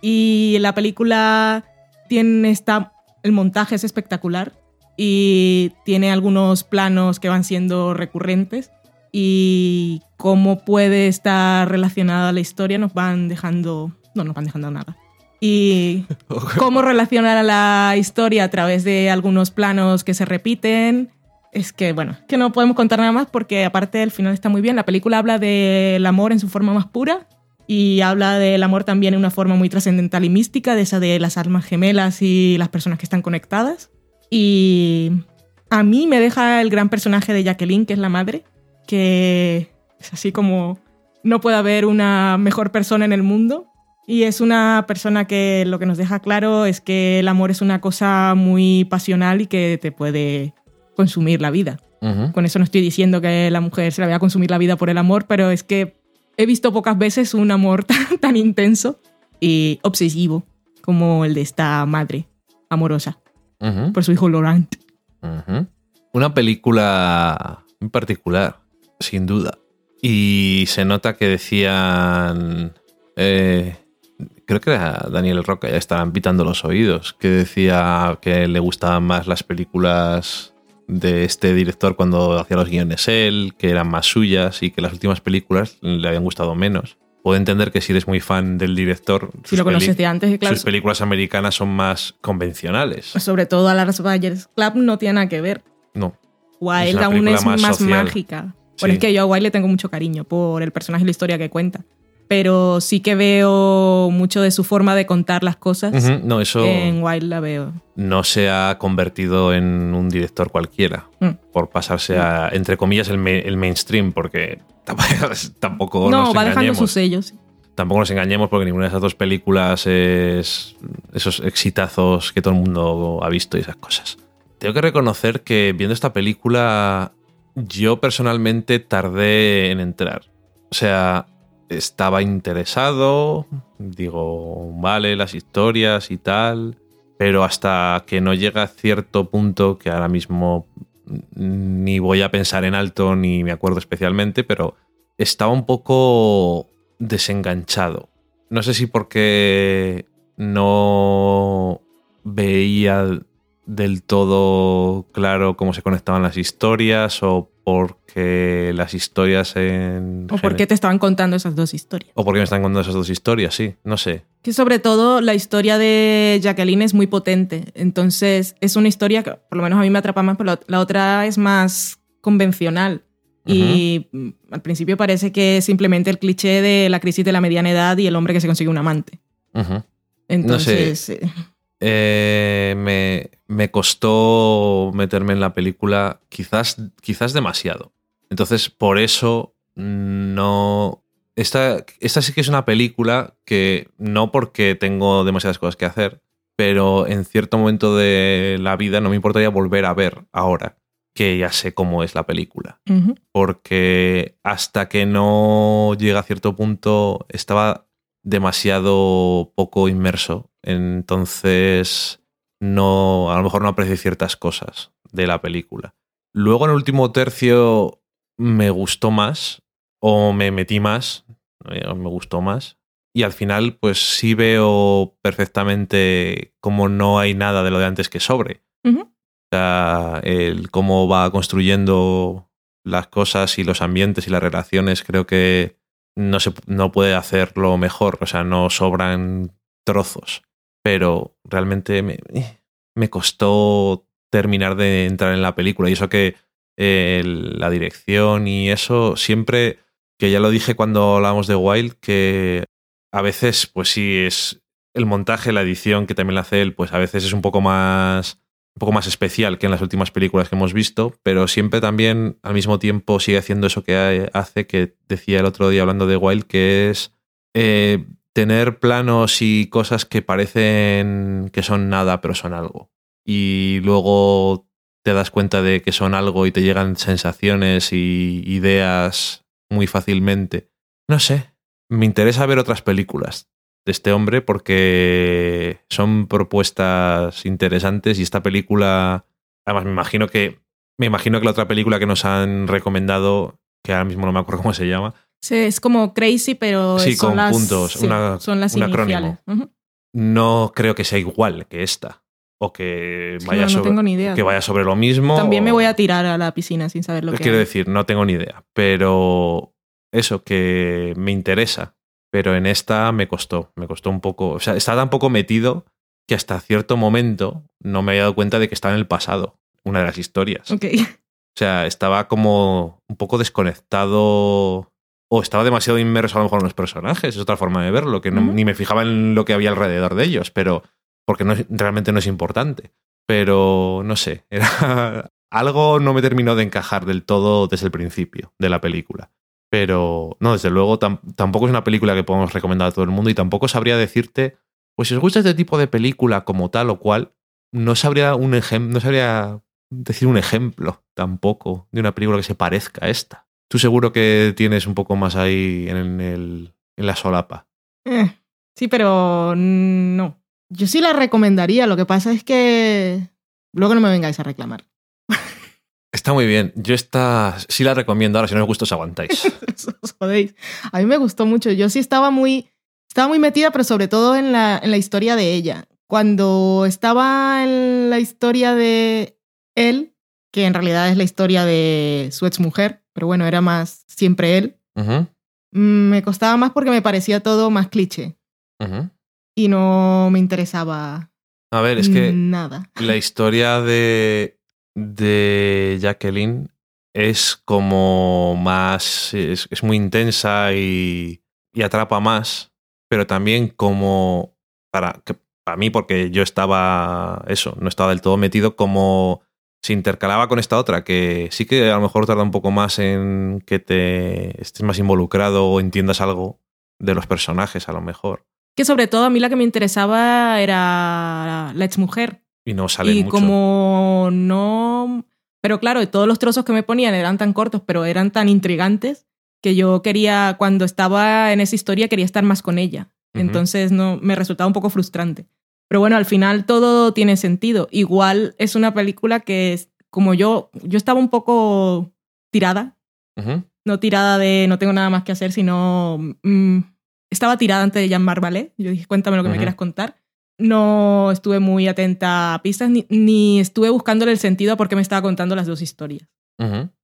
Y la película tiene esta, el montaje es espectacular y tiene algunos planos que van siendo recurrentes y cómo puede estar relacionada la historia nos van dejando, no nos van dejando nada. Y cómo relacionar a la historia a través de algunos planos que se repiten. Es que, bueno, que no podemos contar nada más porque aparte el final está muy bien. La película habla del amor en su forma más pura y habla del amor también en una forma muy trascendental y mística, de esa de las almas gemelas y las personas que están conectadas. Y a mí me deja el gran personaje de Jacqueline, que es la madre, que es así como no puede haber una mejor persona en el mundo. Y es una persona que lo que nos deja claro es que el amor es una cosa muy pasional y que te puede consumir la vida. Con eso no estoy diciendo que la mujer se la vaya a consumir la vida por el amor, pero es que he visto pocas veces un amor tan, tan intenso y obsesivo como el de esta madre amorosa por su hijo Laurent. Una película en particular, sin duda. Y se nota que decían. eh, creo que era Daniel Roca, ya estaban pitando los oídos, que decía que le gustaban más las películas de este director cuando hacía los guiones él, que eran más suyas y que las últimas películas le habían gustado menos. Puedo entender que si eres muy fan del director, Si sus lo de antes, claro, sus películas americanas son más convencionales. sobre todo a las Bayers Club no tiene nada que ver. No. Wild aún es más más, mágica. Bueno, Sí. es que yo a Wild le tengo mucho cariño por el personaje y la historia que cuenta. Pero sí que veo mucho de su forma de contar las cosas. No, eso En Wild la veo. no se ha convertido en un director cualquiera Mm. por pasarse a, entre comillas, el, el mainstream, porque tampoco no, nos va dejando sus sellos. Tampoco nos engañemos porque ninguna de esas dos películas es esos exitazos que todo el mundo ha visto y esas cosas. Tengo que reconocer que viendo esta película yo personalmente tardé en entrar. O sea, estaba interesado, digo, vale, las historias y tal, pero hasta que no llega a cierto punto que ahora mismo ni voy a pensar en alto ni me acuerdo especialmente, pero estaba un poco desenganchado. No sé si porque no veía del todo claro cómo se conectaban las historias o porque las historias en... O por qué te estaban contando esas dos historias. o porque me están contando esas dos historias, sí, no sé. Que sobre todo la historia de Jacqueline es muy potente. Entonces es una historia que por lo menos a mí me atrapa más, pero la- otra es más convencional. Y mm, al principio parece que es simplemente el cliché de la crisis de la mediana edad y el hombre que se consigue un amante. Entonces, Eh, me, me costó meterme en la película quizás, quizás demasiado. Entonces, por eso no... Esta, esta sí que es una película que no porque tengo demasiadas cosas que hacer, pero en cierto momento de la vida no me importaría volver a ver ahora que ya sé cómo es la película. Porque hasta que no llega a cierto punto estaba demasiado poco inmerso. Entonces, no, a lo mejor no aprecié ciertas cosas de la película. Luego en el último tercio me gustó más, o me metí más, eh, me gustó más. y al final, pues sí veo perfectamente cómo no hay nada de lo de antes que sobre. O sea, el cómo va construyendo las cosas y los ambientes y las relaciones, creo que no, se, no puede hacerlo mejor. O sea, no sobran trozos. Pero realmente me, me costó terminar de entrar en la película. Y eso que eh, la dirección y eso siempre, que ya lo dije cuando hablábamos de Wild, que a veces, pues sí, es el montaje, la edición que también la hace él, pues a veces es un poco más un poco más especial que en las últimas películas que hemos visto, pero siempre también al mismo tiempo sigue haciendo eso que hace, que decía el otro día hablando de Wild, que es eh, tener planos y cosas que parecen que son nada, pero son algo. Y luego te das cuenta de que son algo y te llegan sensaciones y ideas muy fácilmente. No sé, me interesa ver otras películas de este hombre porque son propuestas interesantes y esta película, además me imagino que me imagino que la otra película que nos han recomendado, que ahora mismo no me acuerdo cómo se llama, Sí, es como crazy, pero Sí, son con las, puntos, sí, una- son las un iniciales. acrónimo. Ujú. no creo que sea igual que esta o que vaya no, no sobre tengo ni idea. que vaya sobre lo mismo. También me voy a tirar a la piscina sin saber lo que Quiero hay. decir, no tengo ni idea, pero eso que me interesa, pero en esta me costó, me costó un poco, o sea, estaba tan poco metido que hasta cierto momento no me había dado cuenta de que estaba en el pasado, una de las historias. Ok. O sea, estaba como un poco desconectado o estaba demasiado inmerso a lo mejor en los personajes, es otra forma de verlo, que no- ni me fijaba en lo que había alrededor de ellos, pero porque no, realmente no es importante. Pero no sé, era algo no me terminó de encajar del todo desde el principio de la película. Pero no, desde luego tam- tampoco es una película que podemos recomendar a todo el mundo y tampoco sabría decirte, pues si os gusta este tipo de película como tal o cual, no sabría un ejemplo, no sabría decir un ejemplo tampoco de una película que se parezca a esta. Tú seguro que tienes un poco más ahí en, el, en la solapa. Eh, sí, pero no. Yo sí la recomendaría. Lo que pasa es que luego no me vengáis a reclamar. Está muy bien. Yo esta sí la recomiendo. Ahora, si no os gusta, os aguantáis. Os jodéis. A mí me gustó mucho. Yo sí estaba muy, estaba muy metida, pero sobre todo en la, en la historia de ella. Cuando estaba en la historia de él, que en realidad es la historia de su exmujer, pero bueno, era más siempre él, mm, me costaba más porque me parecía todo más cliché y no me interesaba A ver, es que nada. la historia de, de Jacqueline es como más. Es, es muy intensa y, y atrapa más, pero también como. Para, que- para mí, porque yo estaba. Eso, no estaba del todo metido, como se intercalaba con esta otra, que sí que a lo mejor tarda un poco más en que te estés más involucrado o entiendas algo de los personajes, a lo mejor. Que sobre todo a mí la que me interesaba era la exmujer. Y no sale y mucho. como no... Pero claro, todos los trozos que me ponían eran tan cortos, pero eran tan intrigantes que yo quería, cuando estaba en esa historia, quería estar más con ella. Entonces no, me resultaba un poco frustrante. Pero bueno, al final todo tiene sentido. Igual es una película que, es, como yo, yo estaba un poco tirada. No tirada de no tengo nada más que hacer, sino... mm, estaba tirada antes de llamar Ballet. Yo dije, cuéntame lo que me quieras contar. No estuve muy atenta a pistas, ni, ni estuve buscándole el sentido a por qué me estaba contando las dos historias.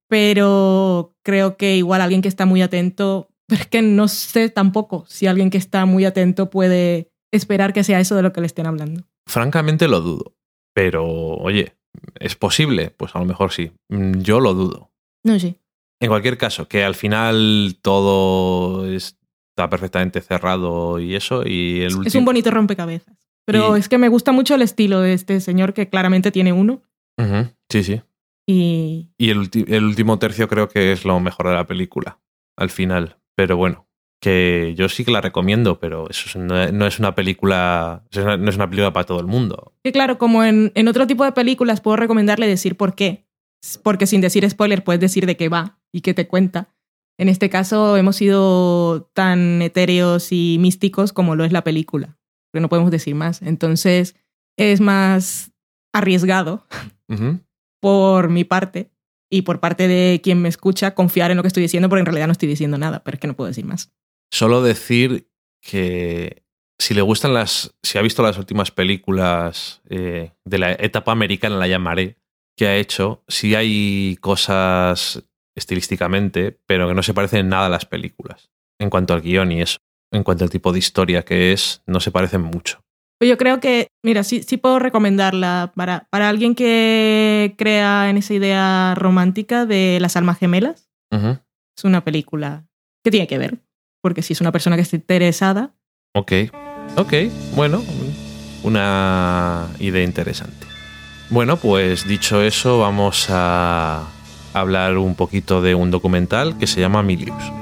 Pero creo que igual alguien que está muy atento, pero es que no sé tampoco si alguien que está muy atento puede esperar que sea eso de lo que le estén hablando. Francamente lo dudo. Pero, oye, ¿es posible? Pues a lo mejor sí. Mm, Yo lo dudo. No sé. En cualquier caso, que al final todo está perfectamente cerrado y eso. Y el Es un bonito rompecabezas. Pero Y- es que me gusta mucho el estilo de este señor que claramente tiene uno. Sí, sí. Y Y el, el último tercio creo que es lo mejor de la película. Al final. Pero bueno. Que yo sí que la recomiendo, pero eso es- no es una película. No es una película para todo el mundo. Que claro, como en, en otro tipo de películas puedo recomendarle decir por qué. Porque sin decir spoiler puedes decir de qué va y qué te cuenta. En este caso hemos sido tan etéreos y místicos como lo es la película. Que no podemos decir más. Entonces es más arriesgado por mi parte y por parte de quien me escucha confiar en lo que estoy diciendo porque en realidad no estoy diciendo nada, pero es que no puedo decir más. Solo decir que si le gustan las. Si ha visto las últimas películas eh, de la etapa americana, la llamaré, que ha hecho, sí hay cosas estilísticamente, pero que no se parecen en nada a las películas. En cuanto al guion y eso. En cuanto al tipo de historia que es, no se parecen mucho. Pues yo creo que, mira, sí, sí puedo recomendarla para, para alguien que crea en esa idea romántica de las almas gemelas. Es una película que tiene que ver, porque si es una persona que está interesada, Ok, ok, bueno, una idea interesante. Bueno, pues dicho eso, vamos a hablar un poquito de un documental que se llama Milius.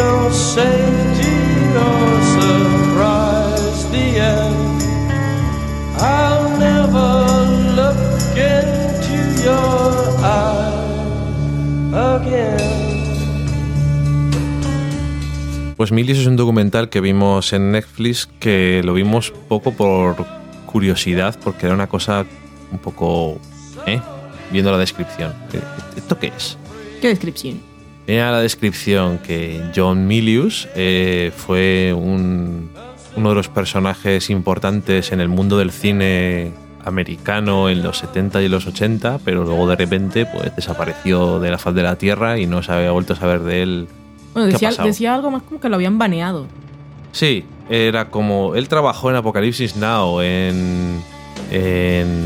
no safety or surprise. The end. I'll never look into your eyes again. Pues Milius es un documental que vimos en Netflix que lo vimos poco por curiosidad, porque era una cosa un poco... ¿eh? Viendo la descripción. ¿Esto qué es? ¿qué descripción? Venía la descripción que John Milius eh, fue un- uno de los personajes importantes en el mundo del cine americano en los 70 y los 80, pero luego de repente pues desapareció de la faz de la tierra y no se había vuelto a saber de él. Bueno, ¿Qué ha decía, algo más como que lo habían baneado. Sí, era como él trabajó en Apocalipsis Now, en en,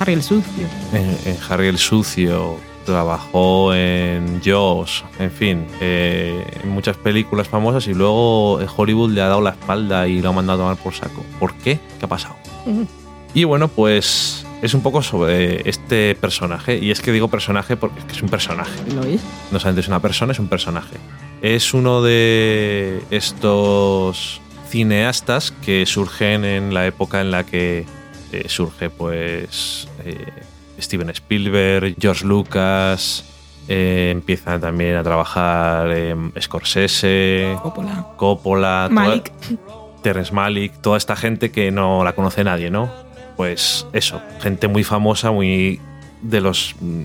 Harry el sucio. en- en Harry el Sucio, trabajó en Jaws, en fin, eh, en muchas películas famosas y luego eh, Hollywood le ha dado la espalda y lo ha mandado a tomar por saco. ¿Por qué? ¿Qué ha pasado? Y bueno, pues es un poco sobre este personaje. Y es que digo personaje porque es que es un personaje. ¿Lo es? No solamente es una persona, es un personaje. Es uno de estos cineastas que surgen en la época en la que eh, surge pues eh, Steven Spielberg, George Lucas, eh, empiezan también a trabajar eh, Scorsese, Coppola. Coppola, toda- Malik. Terrence toda esta gente que no la conoce nadie, ¿no? Pues eso, gente muy famosa, muy de los mm,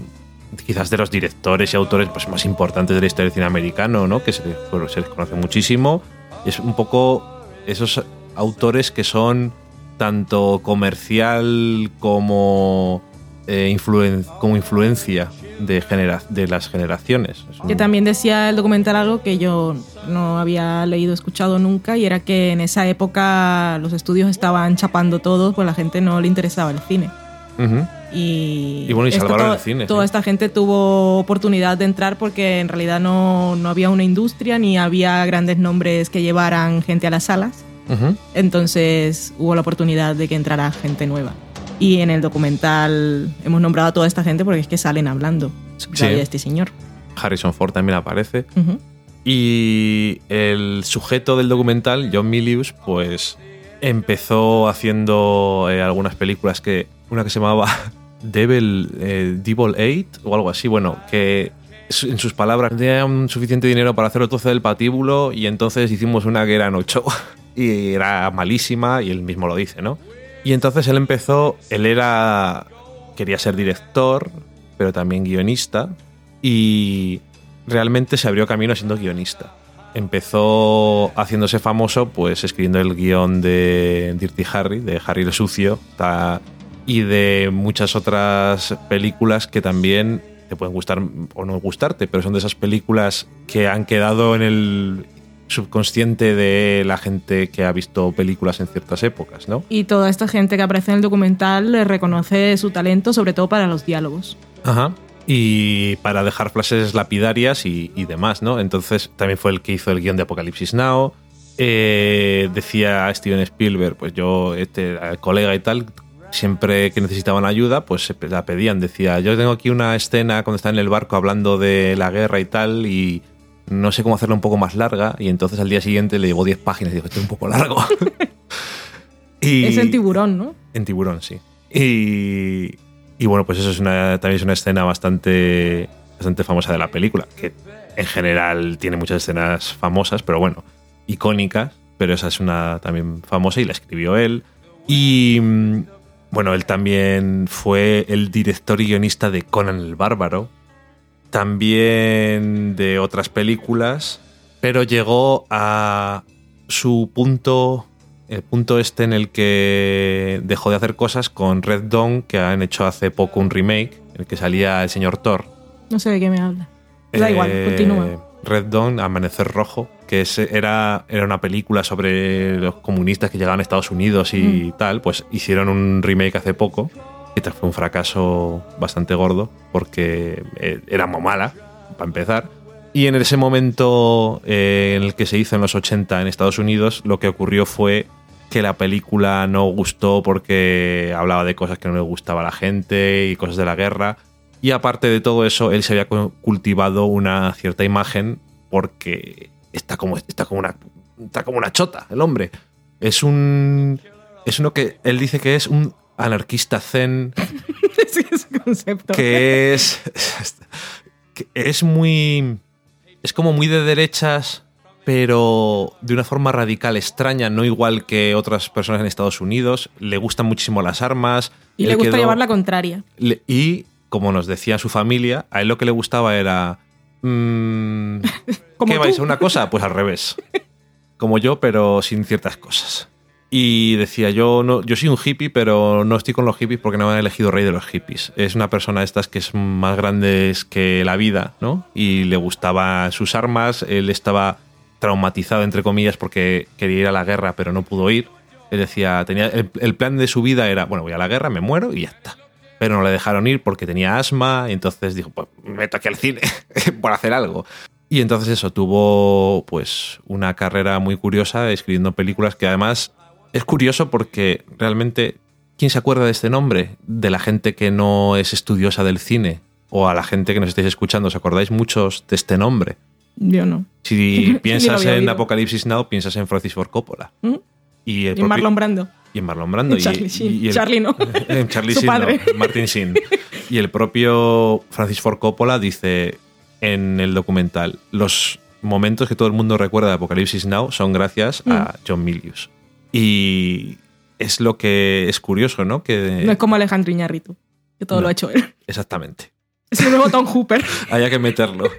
quizás de los directores y autores pues, más importantes de la historia del cine americano, ¿no? Que se, bueno, se les conoce muchísimo. Es un poco esos autores que son tanto comercial como, eh, influen- como influencia de, genera- de las generaciones. Es Que un- también decía el documental algo que yo no había leído, escuchado nunca, y era que en esa época los estudios estaban chapando todo, pues la gente no le interesaba el cine. Y, Y bueno, y salvaron el cine, Toda sí. esta gente tuvo oportunidad de entrar porque en realidad no, no había una industria ni había grandes nombres que llevaran gente a las salas. Entonces hubo la oportunidad de que entrara gente nueva. Y en el documental hemos nombrado a toda esta gente porque es que salen hablando sobre Sí. la vida de este señor. Harrison Ford también aparece. Y el sujeto del documental, John Milius, pues empezó haciendo eh, algunas películas que. Una que se llamaba Devil, eh, Devil 8 o algo así. Bueno, que en sus palabras tenían suficiente dinero para hacer el trozo del patíbulo y entonces hicimos una que eran 8 y era malísima y él mismo lo dice, ¿no? Y entonces él empezó, él era. quería ser director, pero también guionista y realmente se abrió camino siendo guionista. empezó haciéndose famoso pues escribiendo el guion de Dirty Harry, de Harry el Sucio, y de muchas otras películas que también te pueden gustar o no gustarte, pero son de esas películas que han quedado en el subconsciente de la gente que ha visto películas en ciertas épocas, ¿no? Y toda esta gente que aparece en el documental le reconoce su talento, sobre todo para los diálogos. Ajá. Y para dejar frases lapidarias y, y demás, ¿no? Entonces también fue el que hizo el guion de Apocalipsis Now. Eh, decía Steven Spielberg, pues yo, este colega y tal, siempre que necesitaban ayuda, pues se la pedían. Decía, yo tengo aquí una escena cuando está en el barco hablando de la guerra y tal, y no sé cómo hacerla un poco más larga. Y entonces al día siguiente le llegó 10 páginas y dijo, esto es un poco largo. y, Es en tiburón, ¿no? en tiburón, sí. Y, y bueno, pues eso es una, también es una escena bastante, bastante famosa de la película, que en general tiene muchas escenas famosas, pero bueno, icónicas, pero esa es una también famosa y la escribió él. Y mm, bueno, él también fue el director y guionista de Conan el Bárbaro, también de otras películas, pero llegó a su punto, el punto este en el que dejó de hacer cosas con Red Dawn, que han hecho hace poco un remake, en el que salía el señor Thor. No sé de qué me habla. Da Eh, igual, continúa. Red Dawn, Amanecer Rojo, que es- era, era una película sobre los comunistas que llegaban a Estados Unidos y tal, pues hicieron un remake hace poco, y tal, fue un fracaso bastante gordo, porque eh, era muy mala, para empezar. Y en ese momento eh, en el que se hizo en los 80 en Estados Unidos, lo que ocurrió fue que la película no gustó porque hablaba de cosas que no le gustaba a la gente y cosas de la guerra. Y aparte de todo eso, él se había cu- cultivado una cierta imagen porque está como, está como, una, está como una chota, el hombre. Es un. Es uno que él dice que es un anarquista zen sí, ese concepto. que es. que es muy. Es como muy de derechas, pero de una forma radical extraña, no igual que otras personas en Estados Unidos. Le gustan muchísimo las armas. Y le gusta quedó- llevar la contraria. le- y, como nos decía su familia, a él lo que le gustaba era. mm, Como ¿Qué vais a una cosa? Pues al revés. Como yo, pero sin ciertas cosas. Y decía, yo no, yo soy un hippie, pero no estoy con los hippies porque no me han elegido rey de los hippies. Es una persona de estas que es más grande que la vida, ¿no? Y le gustaban sus armas, él estaba traumatizado, entre comillas, porque quería ir a la guerra, pero no pudo ir. Él decía, tenía, el, el plan de su vida era, bueno, voy a la guerra, me muero y ya está. Pero no le dejaron ir porque tenía asma y entonces dijo, pues me meto aquí al cine por hacer algo. Y entonces eso, tuvo pues una carrera muy curiosa escribiendo películas que además es curioso porque realmente, ¿quién se acuerda de este nombre? De la gente que no es estudiosa del cine o a la gente que nos estáis escuchando, ¿os acordáis muchos de este nombre? Yo no. Si piensas en oído. Apocalipsis Now, piensas en Francis Ford Coppola. ¿Mm? Y, el Y propio- Marlon Brando. y en Marlon Brando. Y Charlie Sheen. el- Charlie no. en Charlie Su Sheen, no, padre. Martin Sheen. Y el propio Francis Ford Coppola dice en el documental, los momentos que todo el mundo recuerda de Apocalipsis Now son gracias Mm. a John Milius. Y es lo que es curioso, ¿no? Que No es como Alejandro Iñárritu, que todo No. lo ha hecho él. exactamente. Es el nuevo Tom Hooper. Haya que meterlo.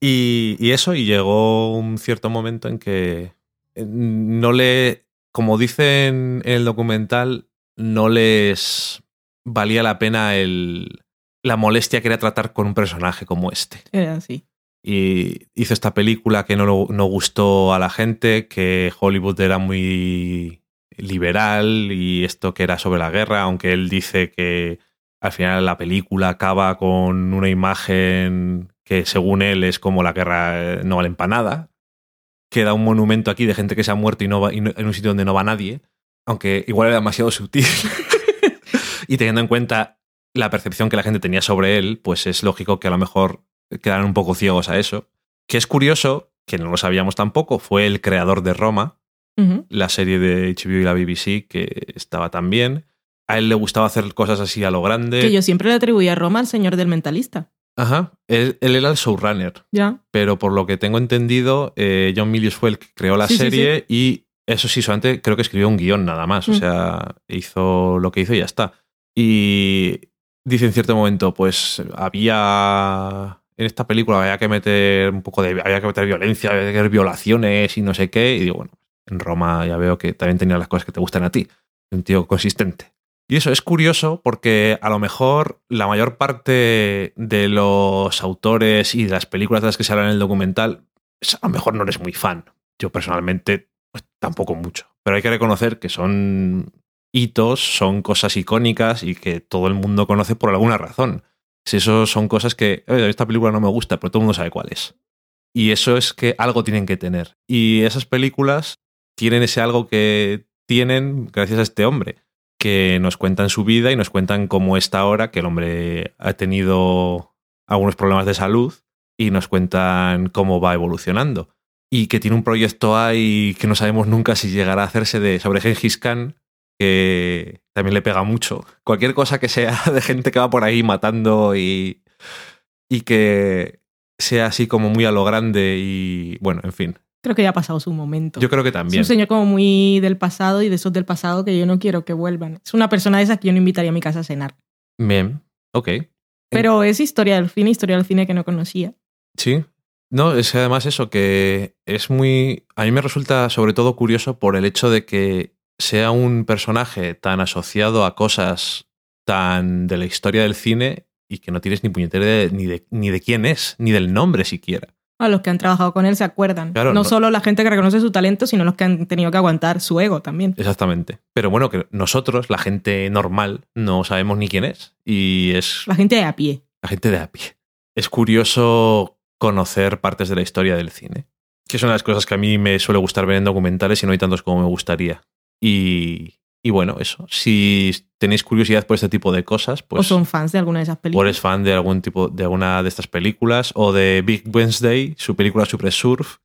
Y, y eso, y llegó un cierto momento en que eh, no le, como dicen en el documental, no les valía la pena el, la molestia que era tratar con un personaje como este. Era así. Y hizo esta película que no, no gustó a la gente, que Hollywood era muy liberal y esto que era sobre la guerra, aunque él dice que al final la película acaba con una imagen que según él es como la guerra eh, no vale para nada. Queda un monumento aquí de gente que se ha muerto y, no va, en un sitio donde no va nadie, aunque igual era demasiado sutil. y teniendo en cuenta la percepción que la gente tenía sobre él, pues es lógico que a lo mejor quedaran un poco ciegos a eso. Que es curioso, que no lo sabíamos tampoco, fue el creador de Roma, la serie de HBO y la BBC, que estaba tan bien. A él le gustaba hacer cosas así a lo grande. Que yo siempre le atribuía a Roma al señor del mentalista. Ajá. Él, él era el showrunner, Ya. pero por lo que tengo entendido, eh, John Milius fue el que creó la Sí, sí, serie y eso sí, solamente creo que escribió un guion nada más. O Mm. sea, hizo lo que hizo y ya está. Y dice en cierto momento, pues había en esta película había que meter un poco de. había que meter violencia, había que meter violaciones y no sé qué. Y digo, bueno, en Roma ya veo que también tenía las cosas que te gustan a ti. Un tío consistente. Y eso es curioso porque a lo mejor la mayor parte de los autores y de las películas de las que se habla en el documental, pues, a lo mejor no eres muy fan. Yo personalmente, pues, tampoco mucho. Pero hay que reconocer que son hitos, son cosas icónicas y que todo el mundo conoce por alguna razón. Si eso son cosas que, "Oye, esta película no me gusta, pero todo el mundo sabe cuál es. Y eso es que algo tienen que tener. Y esas películas tienen ese algo que tienen gracias a este hombre, que nos cuentan su vida y nos cuentan cómo está ahora, que el hombre ha tenido algunos problemas de salud y nos cuentan cómo va evolucionando. Y que tiene un proyecto ahí que no sabemos nunca si llegará a hacerse de, sobre Gengis Khan, que también le pega mucho. Cualquier cosa que sea de gente que va por ahí matando y, y que sea así como muy a lo grande y bueno, en fin. Creo que ya ha pasado su momento. Yo creo que Es también. un señor como muy del pasado y de esos del pasado que yo no quiero que vuelvan. Es una persona de esas que yo no invitaría a mi casa a cenar. Bien, ok. Pero es historia del cine, historia del cine que no conocía. Sí. No, es además eso, que es muy... A mí me resulta sobre todo curioso por el hecho de que sea un personaje tan asociado a cosas tan de la historia del cine y que no tienes ni puñetera de- ni, de, ni de quién es, ni del nombre siquiera. A los que han trabajado con él se acuerdan. Claro, no, no- solo la gente que reconoce su talento, sino los que han tenido que aguantar su ego también. Exactamente. Pero bueno, que nosotros, la gente normal, no sabemos ni quién es. Y es La gente de a pie. la gente de a pie. Es curioso conocer partes de la historia del cine, que es una de las cosas que a mí me suele gustar ver en documentales y no hay tantos como me gustaría. Y, y bueno, eso. Si tenéis curiosidad por este tipo de cosas, pues o son fans de alguna de esas o películas. eres fan de algún tipo de alguna de estas películas o de Big Wednesday, su película Super Surf,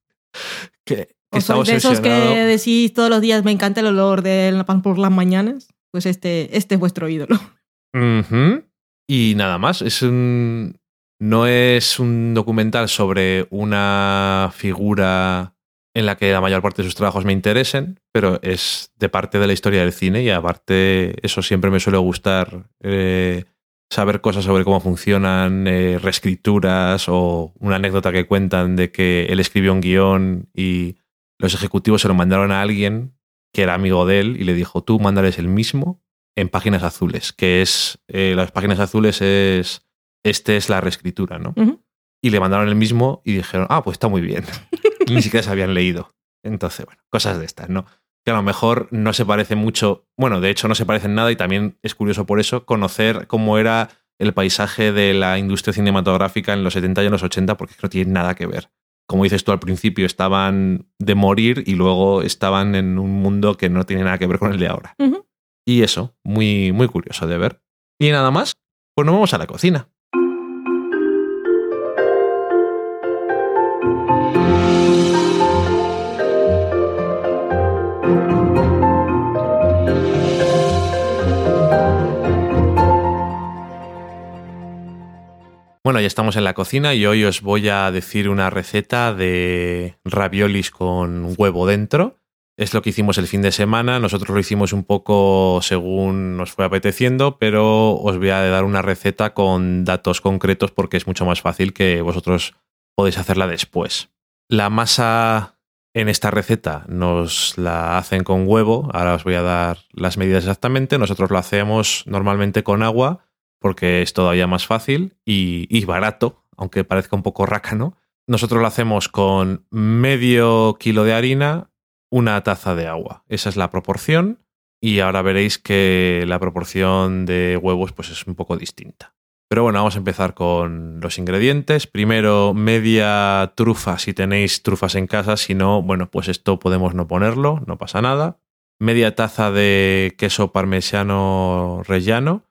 que, que O está sois de esos que decís todos los días me encanta el olor de la pan por las mañanas. Pues este, este es vuestro ídolo. Y nada más, es un. No es un documental sobre una figura en la que la mayor parte de sus trabajos me interesen, pero es de parte de la historia del cine y aparte eso siempre me suele gustar eh, saber cosas sobre cómo funcionan, eh, reescrituras o una anécdota que cuentan de que él escribió un guion y los ejecutivos se lo mandaron a alguien que era amigo de él y le dijo, tú mándales el mismo en páginas azules, que es, eh, las páginas azules es, este es la reescritura, ¿no? Y le mandaron el mismo y dijeron, ah, pues está muy bien. Ni siquiera se habían leído. Entonces, bueno, cosas de estas, ¿no? Que a lo mejor no se parece mucho, bueno, de hecho no se parecen nada y también es curioso por eso conocer cómo era el paisaje de la industria cinematográfica en los 70 y en los 80, porque no tiene nada que ver. Como dices tú al principio, estaban de morir y luego estaban en un mundo que no tiene nada que ver con el de ahora. Y eso, muy, muy curioso de ver. Y nada más, pues nos vamos a la cocina. Bueno, ya estamos en la cocina y hoy os voy a decir una receta de raviolis con huevo dentro. Es lo que hicimos el fin de semana. Nosotros lo hicimos un poco según nos fue apeteciendo, pero os voy a dar una receta con datos concretos porque es mucho más fácil que vosotros podéis hacerla después. La masa en esta receta nos la hacen con huevo. Ahora os voy a dar las medidas exactamente. Nosotros lo hacemos normalmente con agua porque es todavía más fácil y, barato, aunque parezca un poco rácano. Nosotros lo hacemos con medio kilo de harina, una taza de agua. Esa es la proporción y ahora veréis que la proporción de huevos pues es un poco distinta. Pero bueno, vamos a empezar con los ingredientes. Primero, media trufa si tenéis trufas en casa. Si no, bueno, pues esto podemos no ponerlo, no pasa nada. Media taza de queso parmesano rellano,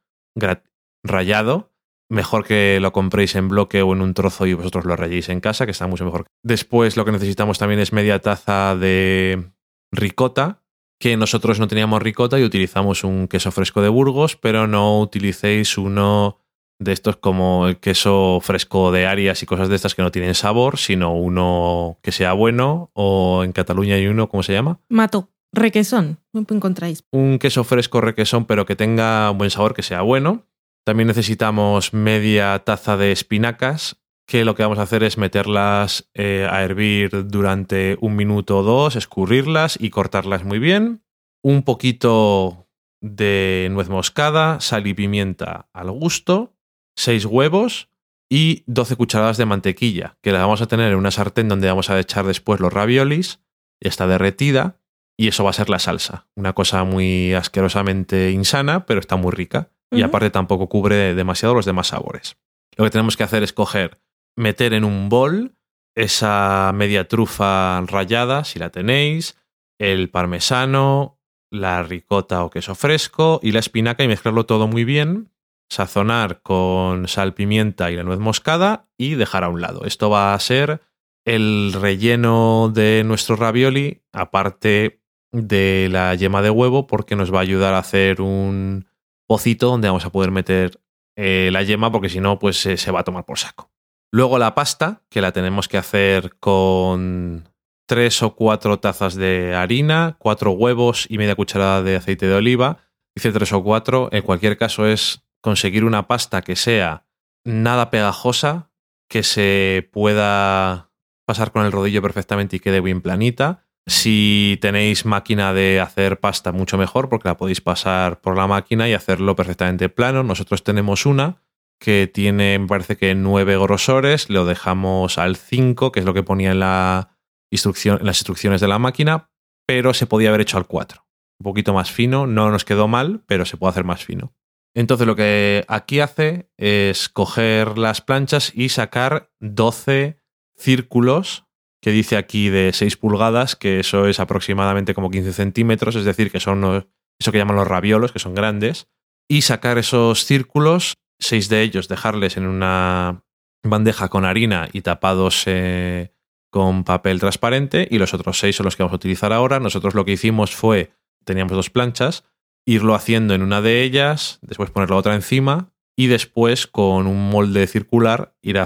rallado. Mejor que lo compréis en bloque o en un trozo y vosotros lo rayéis en casa, que está mucho mejor. Después lo que necesitamos también es media taza de ricota, que nosotros no teníamos ricota y utilizamos un queso fresco de Burgos, pero no utilicéis uno de estos como el queso fresco de Arias y cosas de estas que no tienen sabor, sino uno que sea bueno, o en Cataluña hay uno, ¿cómo se llama? Mato, requesón, ¿no encontráis? un queso fresco requesón, pero que tenga buen sabor, que sea bueno. También necesitamos media taza de espinacas, que lo que vamos a hacer es meterlas eh, a hervir durante un minuto o dos, escurrirlas y cortarlas muy bien. Un poquito de nuez moscada, sal y pimienta al gusto, 6 huevos y 12 cucharadas de mantequilla, que la vamos a tener en una sartén donde vamos a echar después los raviolis, ya está derretida, y eso va a ser la salsa. Una cosa muy asquerosamente insana, pero está muy rica. Y aparte tampoco cubre demasiado los demás sabores. Lo que tenemos que hacer es coger, meter en un bol esa media trufa rallada, si la tenéis, el parmesano, la ricota o queso fresco y la espinaca y mezclarlo todo muy bien, sazonar con sal, pimienta y la nuez moscada y dejar a un lado. Esto va a ser el relleno de nuestro ravioli, aparte de la yema de huevo, porque nos va a ayudar a hacer un pocito donde vamos a poder meter eh, la yema, porque si no, pues se va a tomar por saco. Luego la pasta, que la tenemos que hacer con tres o cuatro tazas de harina, cuatro huevos y media cucharada de aceite de oliva. Dice tres o cuatro. En cualquier caso es conseguir una pasta que sea nada pegajosa, que se pueda pasar con el rodillo perfectamente y quede bien planita. Si tenéis máquina de hacer pasta, mucho mejor, porque la podéis pasar por la máquina y hacerlo perfectamente plano. Nosotros tenemos una que tiene, me parece que nueve grosores, lo dejamos al 5, que es lo que ponía en, la instrucción, en las instrucciones de la máquina, pero se podía haber hecho al 4. Un poquito más fino, no nos quedó mal, pero se puede hacer más fino. Entonces lo que aquí hace es coger las planchas y sacar 12 círculos que dice aquí de 6 pulgadas, que eso es aproximadamente como 15 centímetros, es decir, que son eso que llaman los raviolos, que son grandes, y sacar esos círculos, seis de ellos, dejarles en una bandeja con harina y tapados eh, con papel transparente, y los otros seis son los que vamos a utilizar ahora. Nosotros lo que hicimos fue, teníamos dos planchas, irlo haciendo en una de ellas, después poner la otra encima, y después con un molde circular ir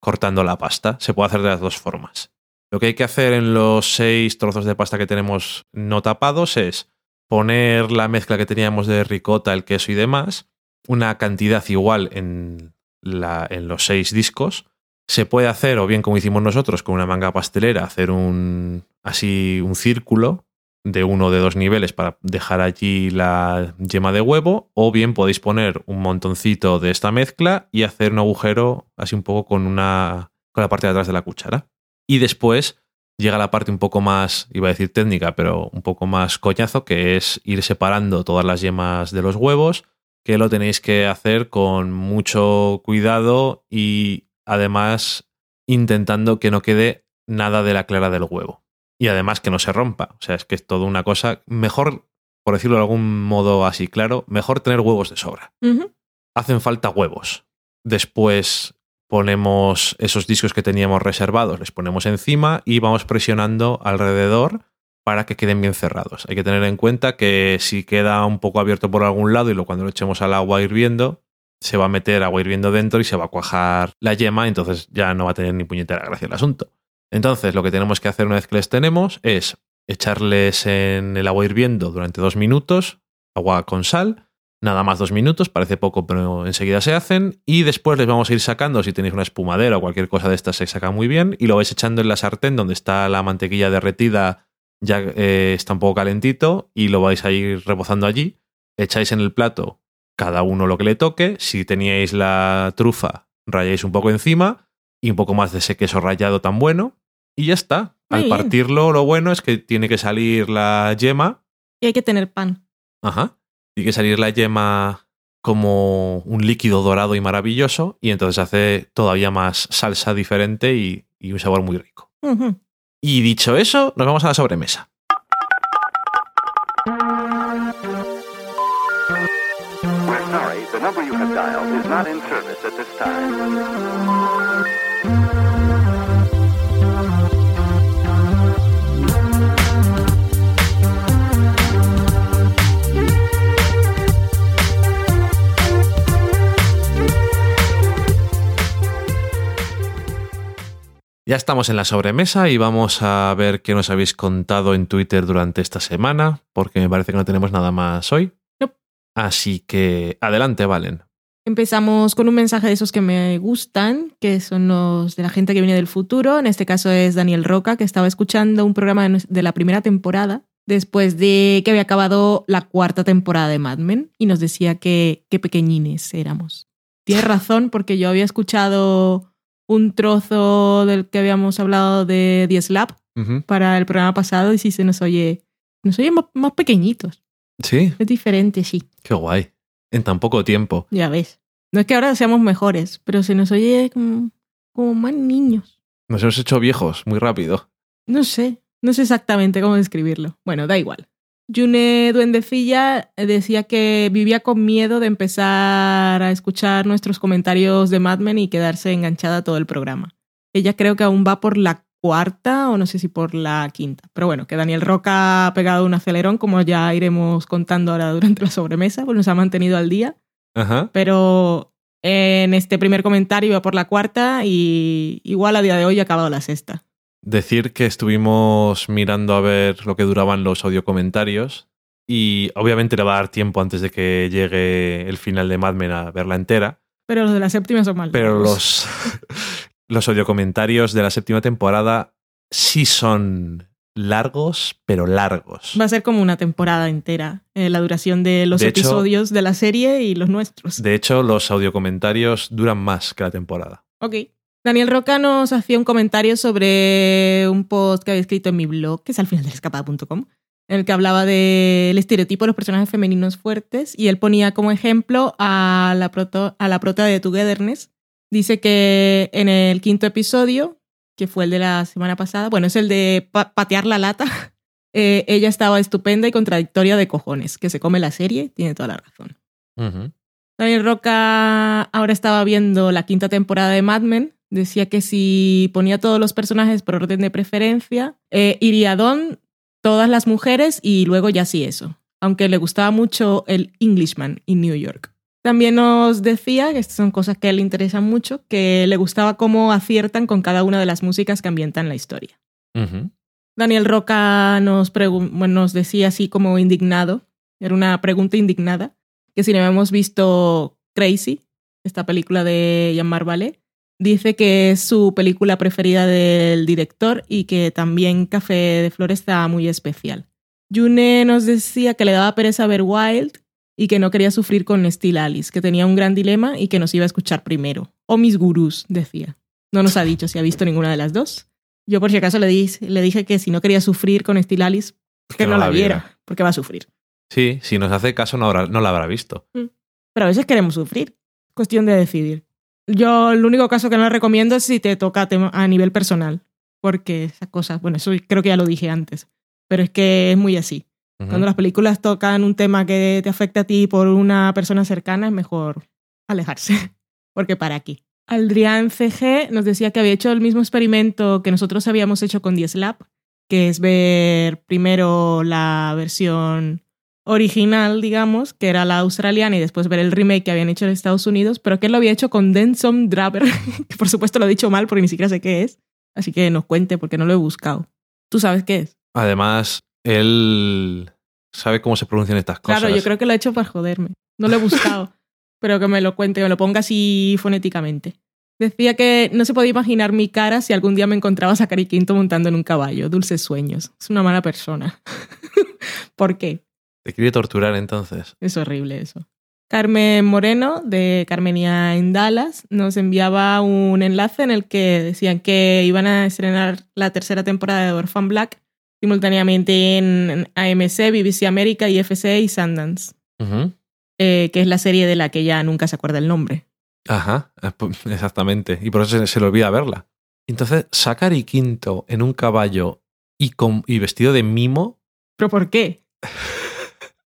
cortando la pasta. Se puede hacer de las dos formas. Lo que hay que hacer en los seis trozos de pasta que tenemos no tapados es poner la mezcla que teníamos de ricota, el queso y demás, una cantidad igual en, la- en los seis discos. Se puede hacer, o bien como hicimos nosotros, con una manga pastelera, hacer un así un círculo de uno o de dos niveles para dejar allí la yema de huevo, o bien podéis poner un montoncito de esta mezcla y hacer un agujero así un poco con una con la parte de atrás de la cuchara. Y después llega la parte un poco más, iba a decir técnica, pero un poco más coñazo, que es ir separando todas las yemas de los huevos, que lo tenéis que hacer con mucho cuidado y además intentando que no quede nada de la clara del huevo. Y además que no se rompa. O sea, es que es toda una cosa. Mejor, por decirlo de algún modo así claro, mejor tener huevos de sobra hacen falta huevos. Después ponemos esos discos que teníamos reservados, les ponemos encima y vamos presionando alrededor para que queden bien cerrados. Hay que tener en cuenta que si queda un poco abierto por algún lado y lo, cuando lo echemos al agua hirviendo, se va a meter agua hirviendo dentro y se va a cuajar la yema, entonces ya no va a tener ni puñetera gracia el asunto. Entonces, lo que tenemos que hacer una vez que les tenemos es echarles en el agua hirviendo durante dos minutos, agua con sal, nada más dos minutos, parece poco, pero enseguida se hacen, y después les vamos a ir sacando, si tenéis una espumadera o cualquier cosa de estas se saca muy bien, y lo vais echando en la sartén donde está la mantequilla derretida, ya eh, está un poco calentito, y lo vais a ir rebozando allí, echáis en el plato cada uno lo que le toque, si teníais la trufa, rayáis un poco encima, y un poco más de ese queso rallado tan bueno, y ya está. Muy Al bien. partirlo, lo bueno es que tiene que salir la yema, Y hay que tener pan. Ajá. Tiene que salir la yema como un líquido dorado y maravilloso y entonces hace todavía más salsa diferente y, y un sabor muy rico. Y dicho eso, nos vamos a la sobremesa. We're sorry, the number you have dialed is not in service at this time. Ya estamos en la sobremesa y vamos a ver qué nos habéis contado en Twitter durante esta semana, porque me parece que no tenemos nada más hoy. Nope. Así que adelante, Valen. Empezamos con un mensaje de esos que me gustan, que son los de la gente que viene del futuro. En este caso es Daniel Roca, que estaba escuchando un programa de, la primera temporada, después de que había acabado la cuarta temporada de Mad Men, y nos decía que qué pequeñines éramos. Tiene razón, porque yo había escuchado un trozo del que habíamos hablado de The Slap para el programa pasado, y sí se nos oye, nos oye más, más pequeñitos. Sí, Es diferente, sí. qué guay. En tan poco tiempo. Ya ves. No es que ahora seamos mejores, pero se nos oye como, como más niños. Nos hemos hecho viejos muy rápido. No sé, no sé exactamente cómo describirlo. Bueno, da igual. Yune Duendecilla decía que vivía con miedo de empezar a escuchar nuestros comentarios de Mad Men y quedarse enganchada a todo el programa. Ella creo que aún va por la cuarta o no sé si por la quinta. Pero bueno, que Daniel Roca ha pegado un acelerón, como ya iremos contando ahora durante la sobremesa, pues nos ha mantenido al día. Ajá. pero en este primer comentario iba por la cuarta y igual a día de hoy ha acabado la sexta. Decir que estuvimos mirando a ver lo que duraban los audio comentarios y obviamente le va a dar tiempo antes de que llegue el final de Mad Men a verla entera, Pero los de la séptima son mal. pero los, los audio comentarios de la séptima temporada sí son largos, pero largos. Va a ser como una temporada entera, eh, la duración de los De hecho- episodios de la serie y los nuestros. De hecho, los audio comentarios duran más que la temporada. Ok. Daniel Roca nos hacía un comentario sobre un post que había escrito en mi blog, que es al final del escapada.com, en el que hablaba del estereotipo de los personajes femeninos fuertes y él ponía como ejemplo a la, proto- a la prota de Togetherness. Dice que en el quinto episodio, que fue el de la semana pasada, bueno, es el de pa- patear la lata, eh, ella estaba estupenda y contradictoria de cojones, que se come la serie, tiene toda la razón. Daniel Roca ahora estaba viendo la quinta temporada de Mad Men. Decía que si ponía todos los personajes por orden de preferencia, eh, iría Don, todas las mujeres y luego ya sí eso. Aunque le gustaba mucho el Englishman en New York. También nos decía, que estas son cosas que a él le interesan mucho, que le gustaba cómo aciertan con cada una de las músicas que ambientan la historia. Daniel Roca nos, nos decía así como indignado, era una pregunta indignada, que si no hemos visto Crazy, esta película de Jean-Marc Vallée, dice que es su película preferida del director y que también Café de Flores está muy especial. June nos decía que le daba pereza ver Wild y que no quería sufrir con Steel Alice, que tenía un gran dilema y que nos iba a escuchar primero. O mis gurús, decía. No nos ha dicho si ha visto ninguna de las dos. Yo por si acaso le, di- le dije que si no quería sufrir con Steel Alice, que, no, la viera, porque va a sufrir. Sí, si nos hace caso no, habrá- no la habrá visto. Pero a veces queremos sufrir. Cuestión de decidir. Yo el único caso que no recomiendo es si te toca a nivel personal. Porque esas cosas, bueno, eso creo que ya lo dije antes. Pero es que es muy así. Cuando las películas tocan un tema que te afecta a ti por una persona cercana, es mejor alejarse. Porque para aquí. Aldrián CG nos decía que había hecho el mismo experimento que nosotros habíamos hecho con 10 Lab, que es ver primero la versión original, digamos, que era la australiana, y después ver el remake que habían hecho en Estados Unidos, pero que él lo había hecho con Denson Draper, que por supuesto lo he dicho mal porque ni siquiera sé qué es, así que nos cuente porque no lo he buscado. ¿Tú sabes qué es? Además, él sabe cómo se pronuncian estas cosas. Claro, yo creo que lo he hecho para joderme. No lo he buscado, pero que me lo cuente, que me lo ponga así fonéticamente. Decía que no se podía imaginar mi cara si algún día me encontraba a Zachary Quinto montando en un caballo. Dulces sueños. Es una mala persona. ¿Por qué? Te quiere torturar entonces. Es horrible eso. Carmen Moreno, de Carmenia en Dallas, nos enviaba un enlace en el que decían que iban a estrenar la tercera temporada de Orphan Black simultáneamente en AMC, BBC América, IFC y Sundance, eh, que es la serie de la que ya nunca se acuerda el nombre. Ajá, exactamente. Y por eso se, se le olvida verla. Entonces, Sakari Quinto en un caballo y, con, y vestido de mimo. ¿Pero por qué?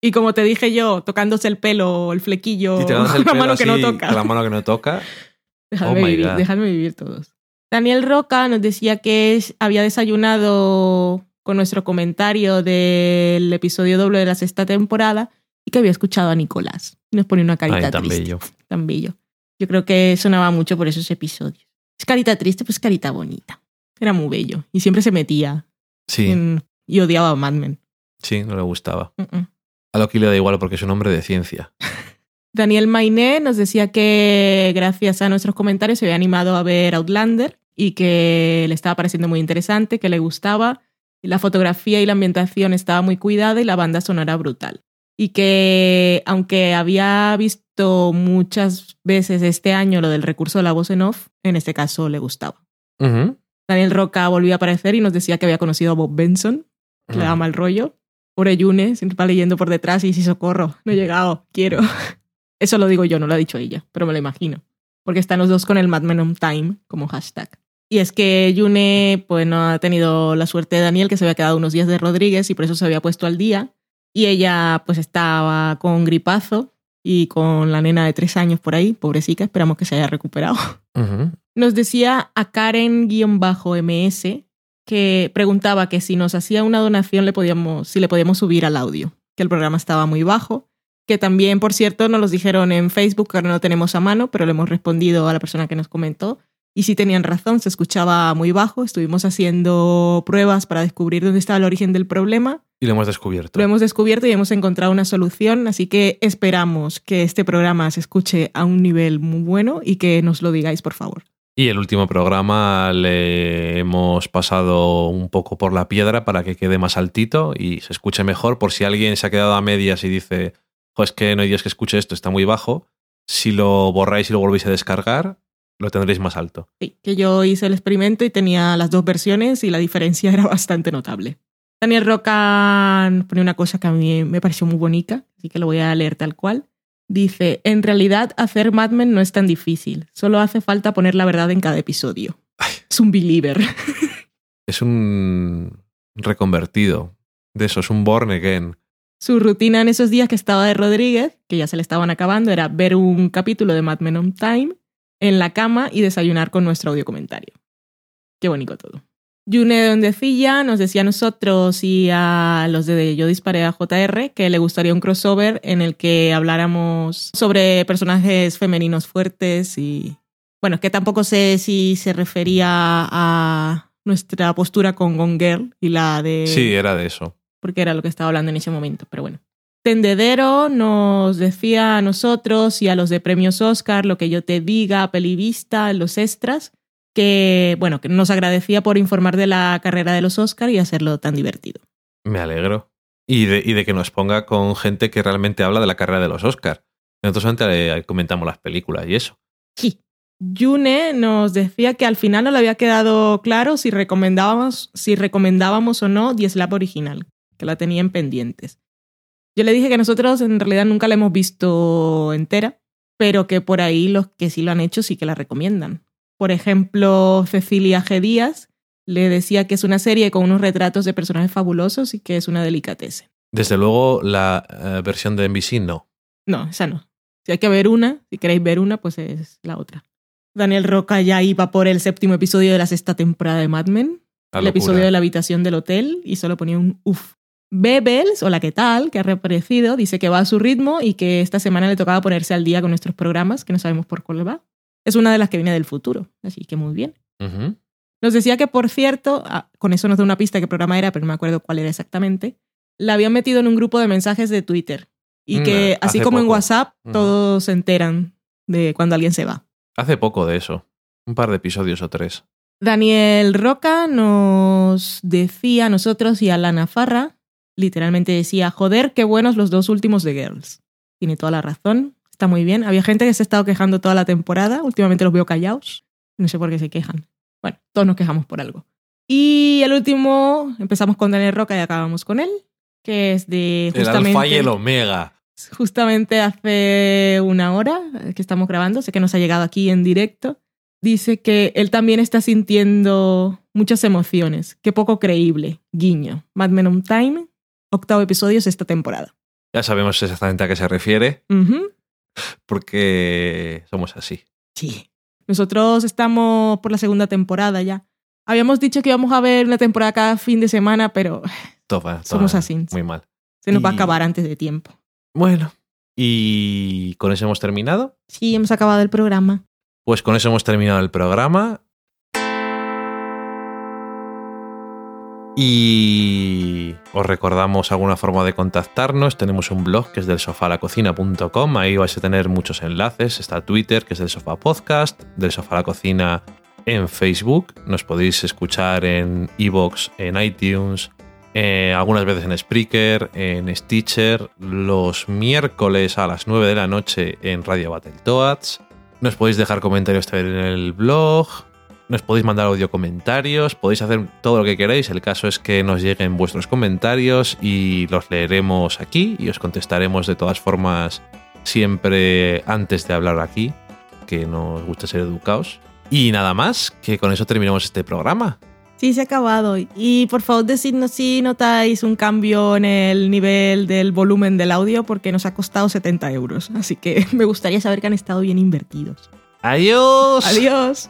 Y como te dije yo, tocándose el pelo o el flequillo y te el la mano que no así, toca. la mano que no toca. Dejadme, Oh vivir, God. dejadme vivir todos. Daniel Roca nos decía que había desayunado con nuestro comentario del episodio doble de la sexta temporada y que había escuchado a Nicolás. Y nos pone una carita Ay, tan triste. bello. Tan bello. Yo creo que sonaba mucho por esos episodios. Es carita triste, pues carita bonita. Era muy bello. Y siempre se metía Sí, en- y odiaba a Mad Men. sí, no le gustaba. Mm, mm. A Loki le da igual porque es un hombre de ciencia. Daniel Mainé nos decía que gracias a nuestros comentarios se había animado a ver Outlander y que le estaba pareciendo muy interesante, que le gustaba. La fotografía y la ambientación estaba muy cuidada y la banda sonora brutal. Y que aunque había visto muchas veces este año lo del recurso de la voz en off, en este caso le gustaba. Daniel Roca volvió a aparecer y nos decía que había conocido a Bob Benson, que le daba mal rollo. Pobre Yune, siempre va leyendo por detrás y si socorro, no he llegado, quiero. Eso lo digo yo, no lo ha dicho ella, pero me lo imagino. Porque están los dos con el Mad Men on Time como hashtag. Y es que Yune pues, no ha tenido la suerte de Daniel, que se había quedado unos días de Rodríguez y por eso se había puesto al día. Y ella pues estaba con gripazo y con la nena de tres años por ahí, pobrecita, esperamos que se haya recuperado. Nos decía a Karen-MS que preguntaba que si nos hacía una donación le podíamos, si le podíamos subir al audio, que el programa estaba muy bajo, que también, por cierto, nos los dijeron en Facebook, que ahora no lo tenemos a mano, pero le hemos respondido a la persona que nos comentó. Y sí tenían razón, se escuchaba muy bajo, estuvimos haciendo pruebas para descubrir dónde estaba el origen del problema Y lo hemos descubierto. lo hemos descubierto y hemos encontrado una solución, así que esperamos que este programa se escuche a un nivel muy bueno y que nos lo digáis, por favor. Y el último programa le hemos pasado un poco por la piedra para que quede más altito y se escuche mejor. Por si alguien se ha quedado a medias y dice, pues que no hay Dios que escuche esto, está muy bajo. Si lo borráis y lo volvéis a descargar, lo tendréis más alto. Sí, que yo hice el experimento y tenía las dos versiones y la diferencia era bastante notable. Daniel Roca pone una cosa que a mí me pareció muy bonita, así que lo voy a leer tal cual. Dice, en realidad hacer Mad Men no es tan difícil, solo hace falta poner la verdad en cada episodio. Es un believer. Es un reconvertido. De eso, es un born again. Su rutina en esos días que estaba de Rodríguez, que ya se le estaban acabando, era ver un capítulo de Mad Men on Time en la cama y desayunar con nuestro audio comentario. Qué bonito todo. Yune Dondecilla nos decía a nosotros y a los de Yo Disparé a JR que le gustaría un crossover en el que habláramos sobre personajes femeninos fuertes y... Bueno, que tampoco sé si se refería a nuestra postura con Gone Girl y la de Sí, era de eso. porque era lo que estaba hablando en ese momento, pero bueno. Tendedero nos decía a nosotros y a los de premios Oscar lo que yo te diga, pelivista, los extras, que bueno, que nos agradecía por informar de la carrera de los Oscar y hacerlo tan divertido. Me alegro. Y de, y de que nos ponga con gente que realmente habla de la carrera de los Oscars. Nosotros antes comentamos las películas y eso. Sí. Yune nos decía que al final no le había quedado claro si recomendábamos, si recomendábamos o no The Slap original, que la tenían pendientes. Yo le dije que nosotros en realidad nunca la hemos visto entera, pero que por ahí los que sí lo han hecho sí que la recomiendan. Por ejemplo, Cecilia G. Díaz le decía que es una serie con unos retratos de personajes fabulosos y que es una delicatese. Desde luego, la eh, versión de NBC no. No, esa no. Si hay que ver una, si queréis ver una, pues es la otra. Daniel Roca ya iba por el séptimo episodio de la sexta temporada de Mad Men, La el locura. episodio de la habitación del hotel, y solo ponía un uff. Bebels, o la que tal, que ha reaparecido, dice que va a su ritmo y que esta semana le tocaba ponerse al día con nuestros programas, que no sabemos por cuál va. Es una de las que viene del futuro, así que muy bien. Nos decía que, por cierto, ah, con eso nos da una pista de qué programa era, pero no me acuerdo cuál era exactamente, la habían metido en un grupo de mensajes de Twitter. Y Mm, que, así hace como en. WhatsApp, todos se enteran de cuando alguien se va. Hace poco de eso. Un par de episodios o tres. Daniel Roca nos decía a nosotros y a Lana Farra, literalmente decía, joder, qué buenos los dos últimos de Girls. Tiene toda la razón, está muy bien. Había gente que se ha estado quejando toda la temporada, últimamente los veo callados, no sé por qué se quejan. Bueno, todos nos quejamos por algo. Y el último, empezamos con Daniel Roca y acabamos con él, que es de El justamente, alfa y el omega. justamente hace una hora que estamos grabando, sé que nos ha llegado aquí en directo. Dice que él también está sintiendo muchas emociones. Qué poco creíble. Guiño. Mad Men on Time, octavo episodio esta temporada. Ya sabemos exactamente a qué se refiere, Ujú. Porque somos así. Sí. Nosotros estamos por la segunda temporada ya. Habíamos dicho que íbamos a ver una temporada cada fin de semana, pero Toma, Somos toma, así. Muy mal. se nos va a acabar antes de tiempo. Bueno, y con eso hemos terminado. Sí, hemos acabado el programa. Pues con eso hemos terminado el programa. Y os recordamos alguna forma de contactarnos. Tenemos un blog que es del sofalacocina.com. Ahí vais a tener muchos enlaces. Está Twitter, que es del Sofá Podcast, del Sofá la Cocina en Facebook. Nos podéis escuchar en Evox, en iTunes, eh, algunas veces en Spreaker, en Stitcher, los miércoles a las 9 de la noche en Radio Battletoads. Nos podéis dejar comentarios también en el blog. Nos podéis mandar audio comentarios, podéis hacer todo lo que queráis. El caso es que nos lleguen vuestros comentarios y los leeremos aquí y os contestaremos de todas formas siempre antes de hablar aquí, que nos gusta ser educados. Y nada más, que con eso terminamos este programa. Sí, se ha acabado. Y por favor, decidnos si notáis un cambio en el nivel del volumen del audio, porque nos ha costado 70 euros. Así que me gustaría saber que han estado bien invertidos. Adiós. Adiós.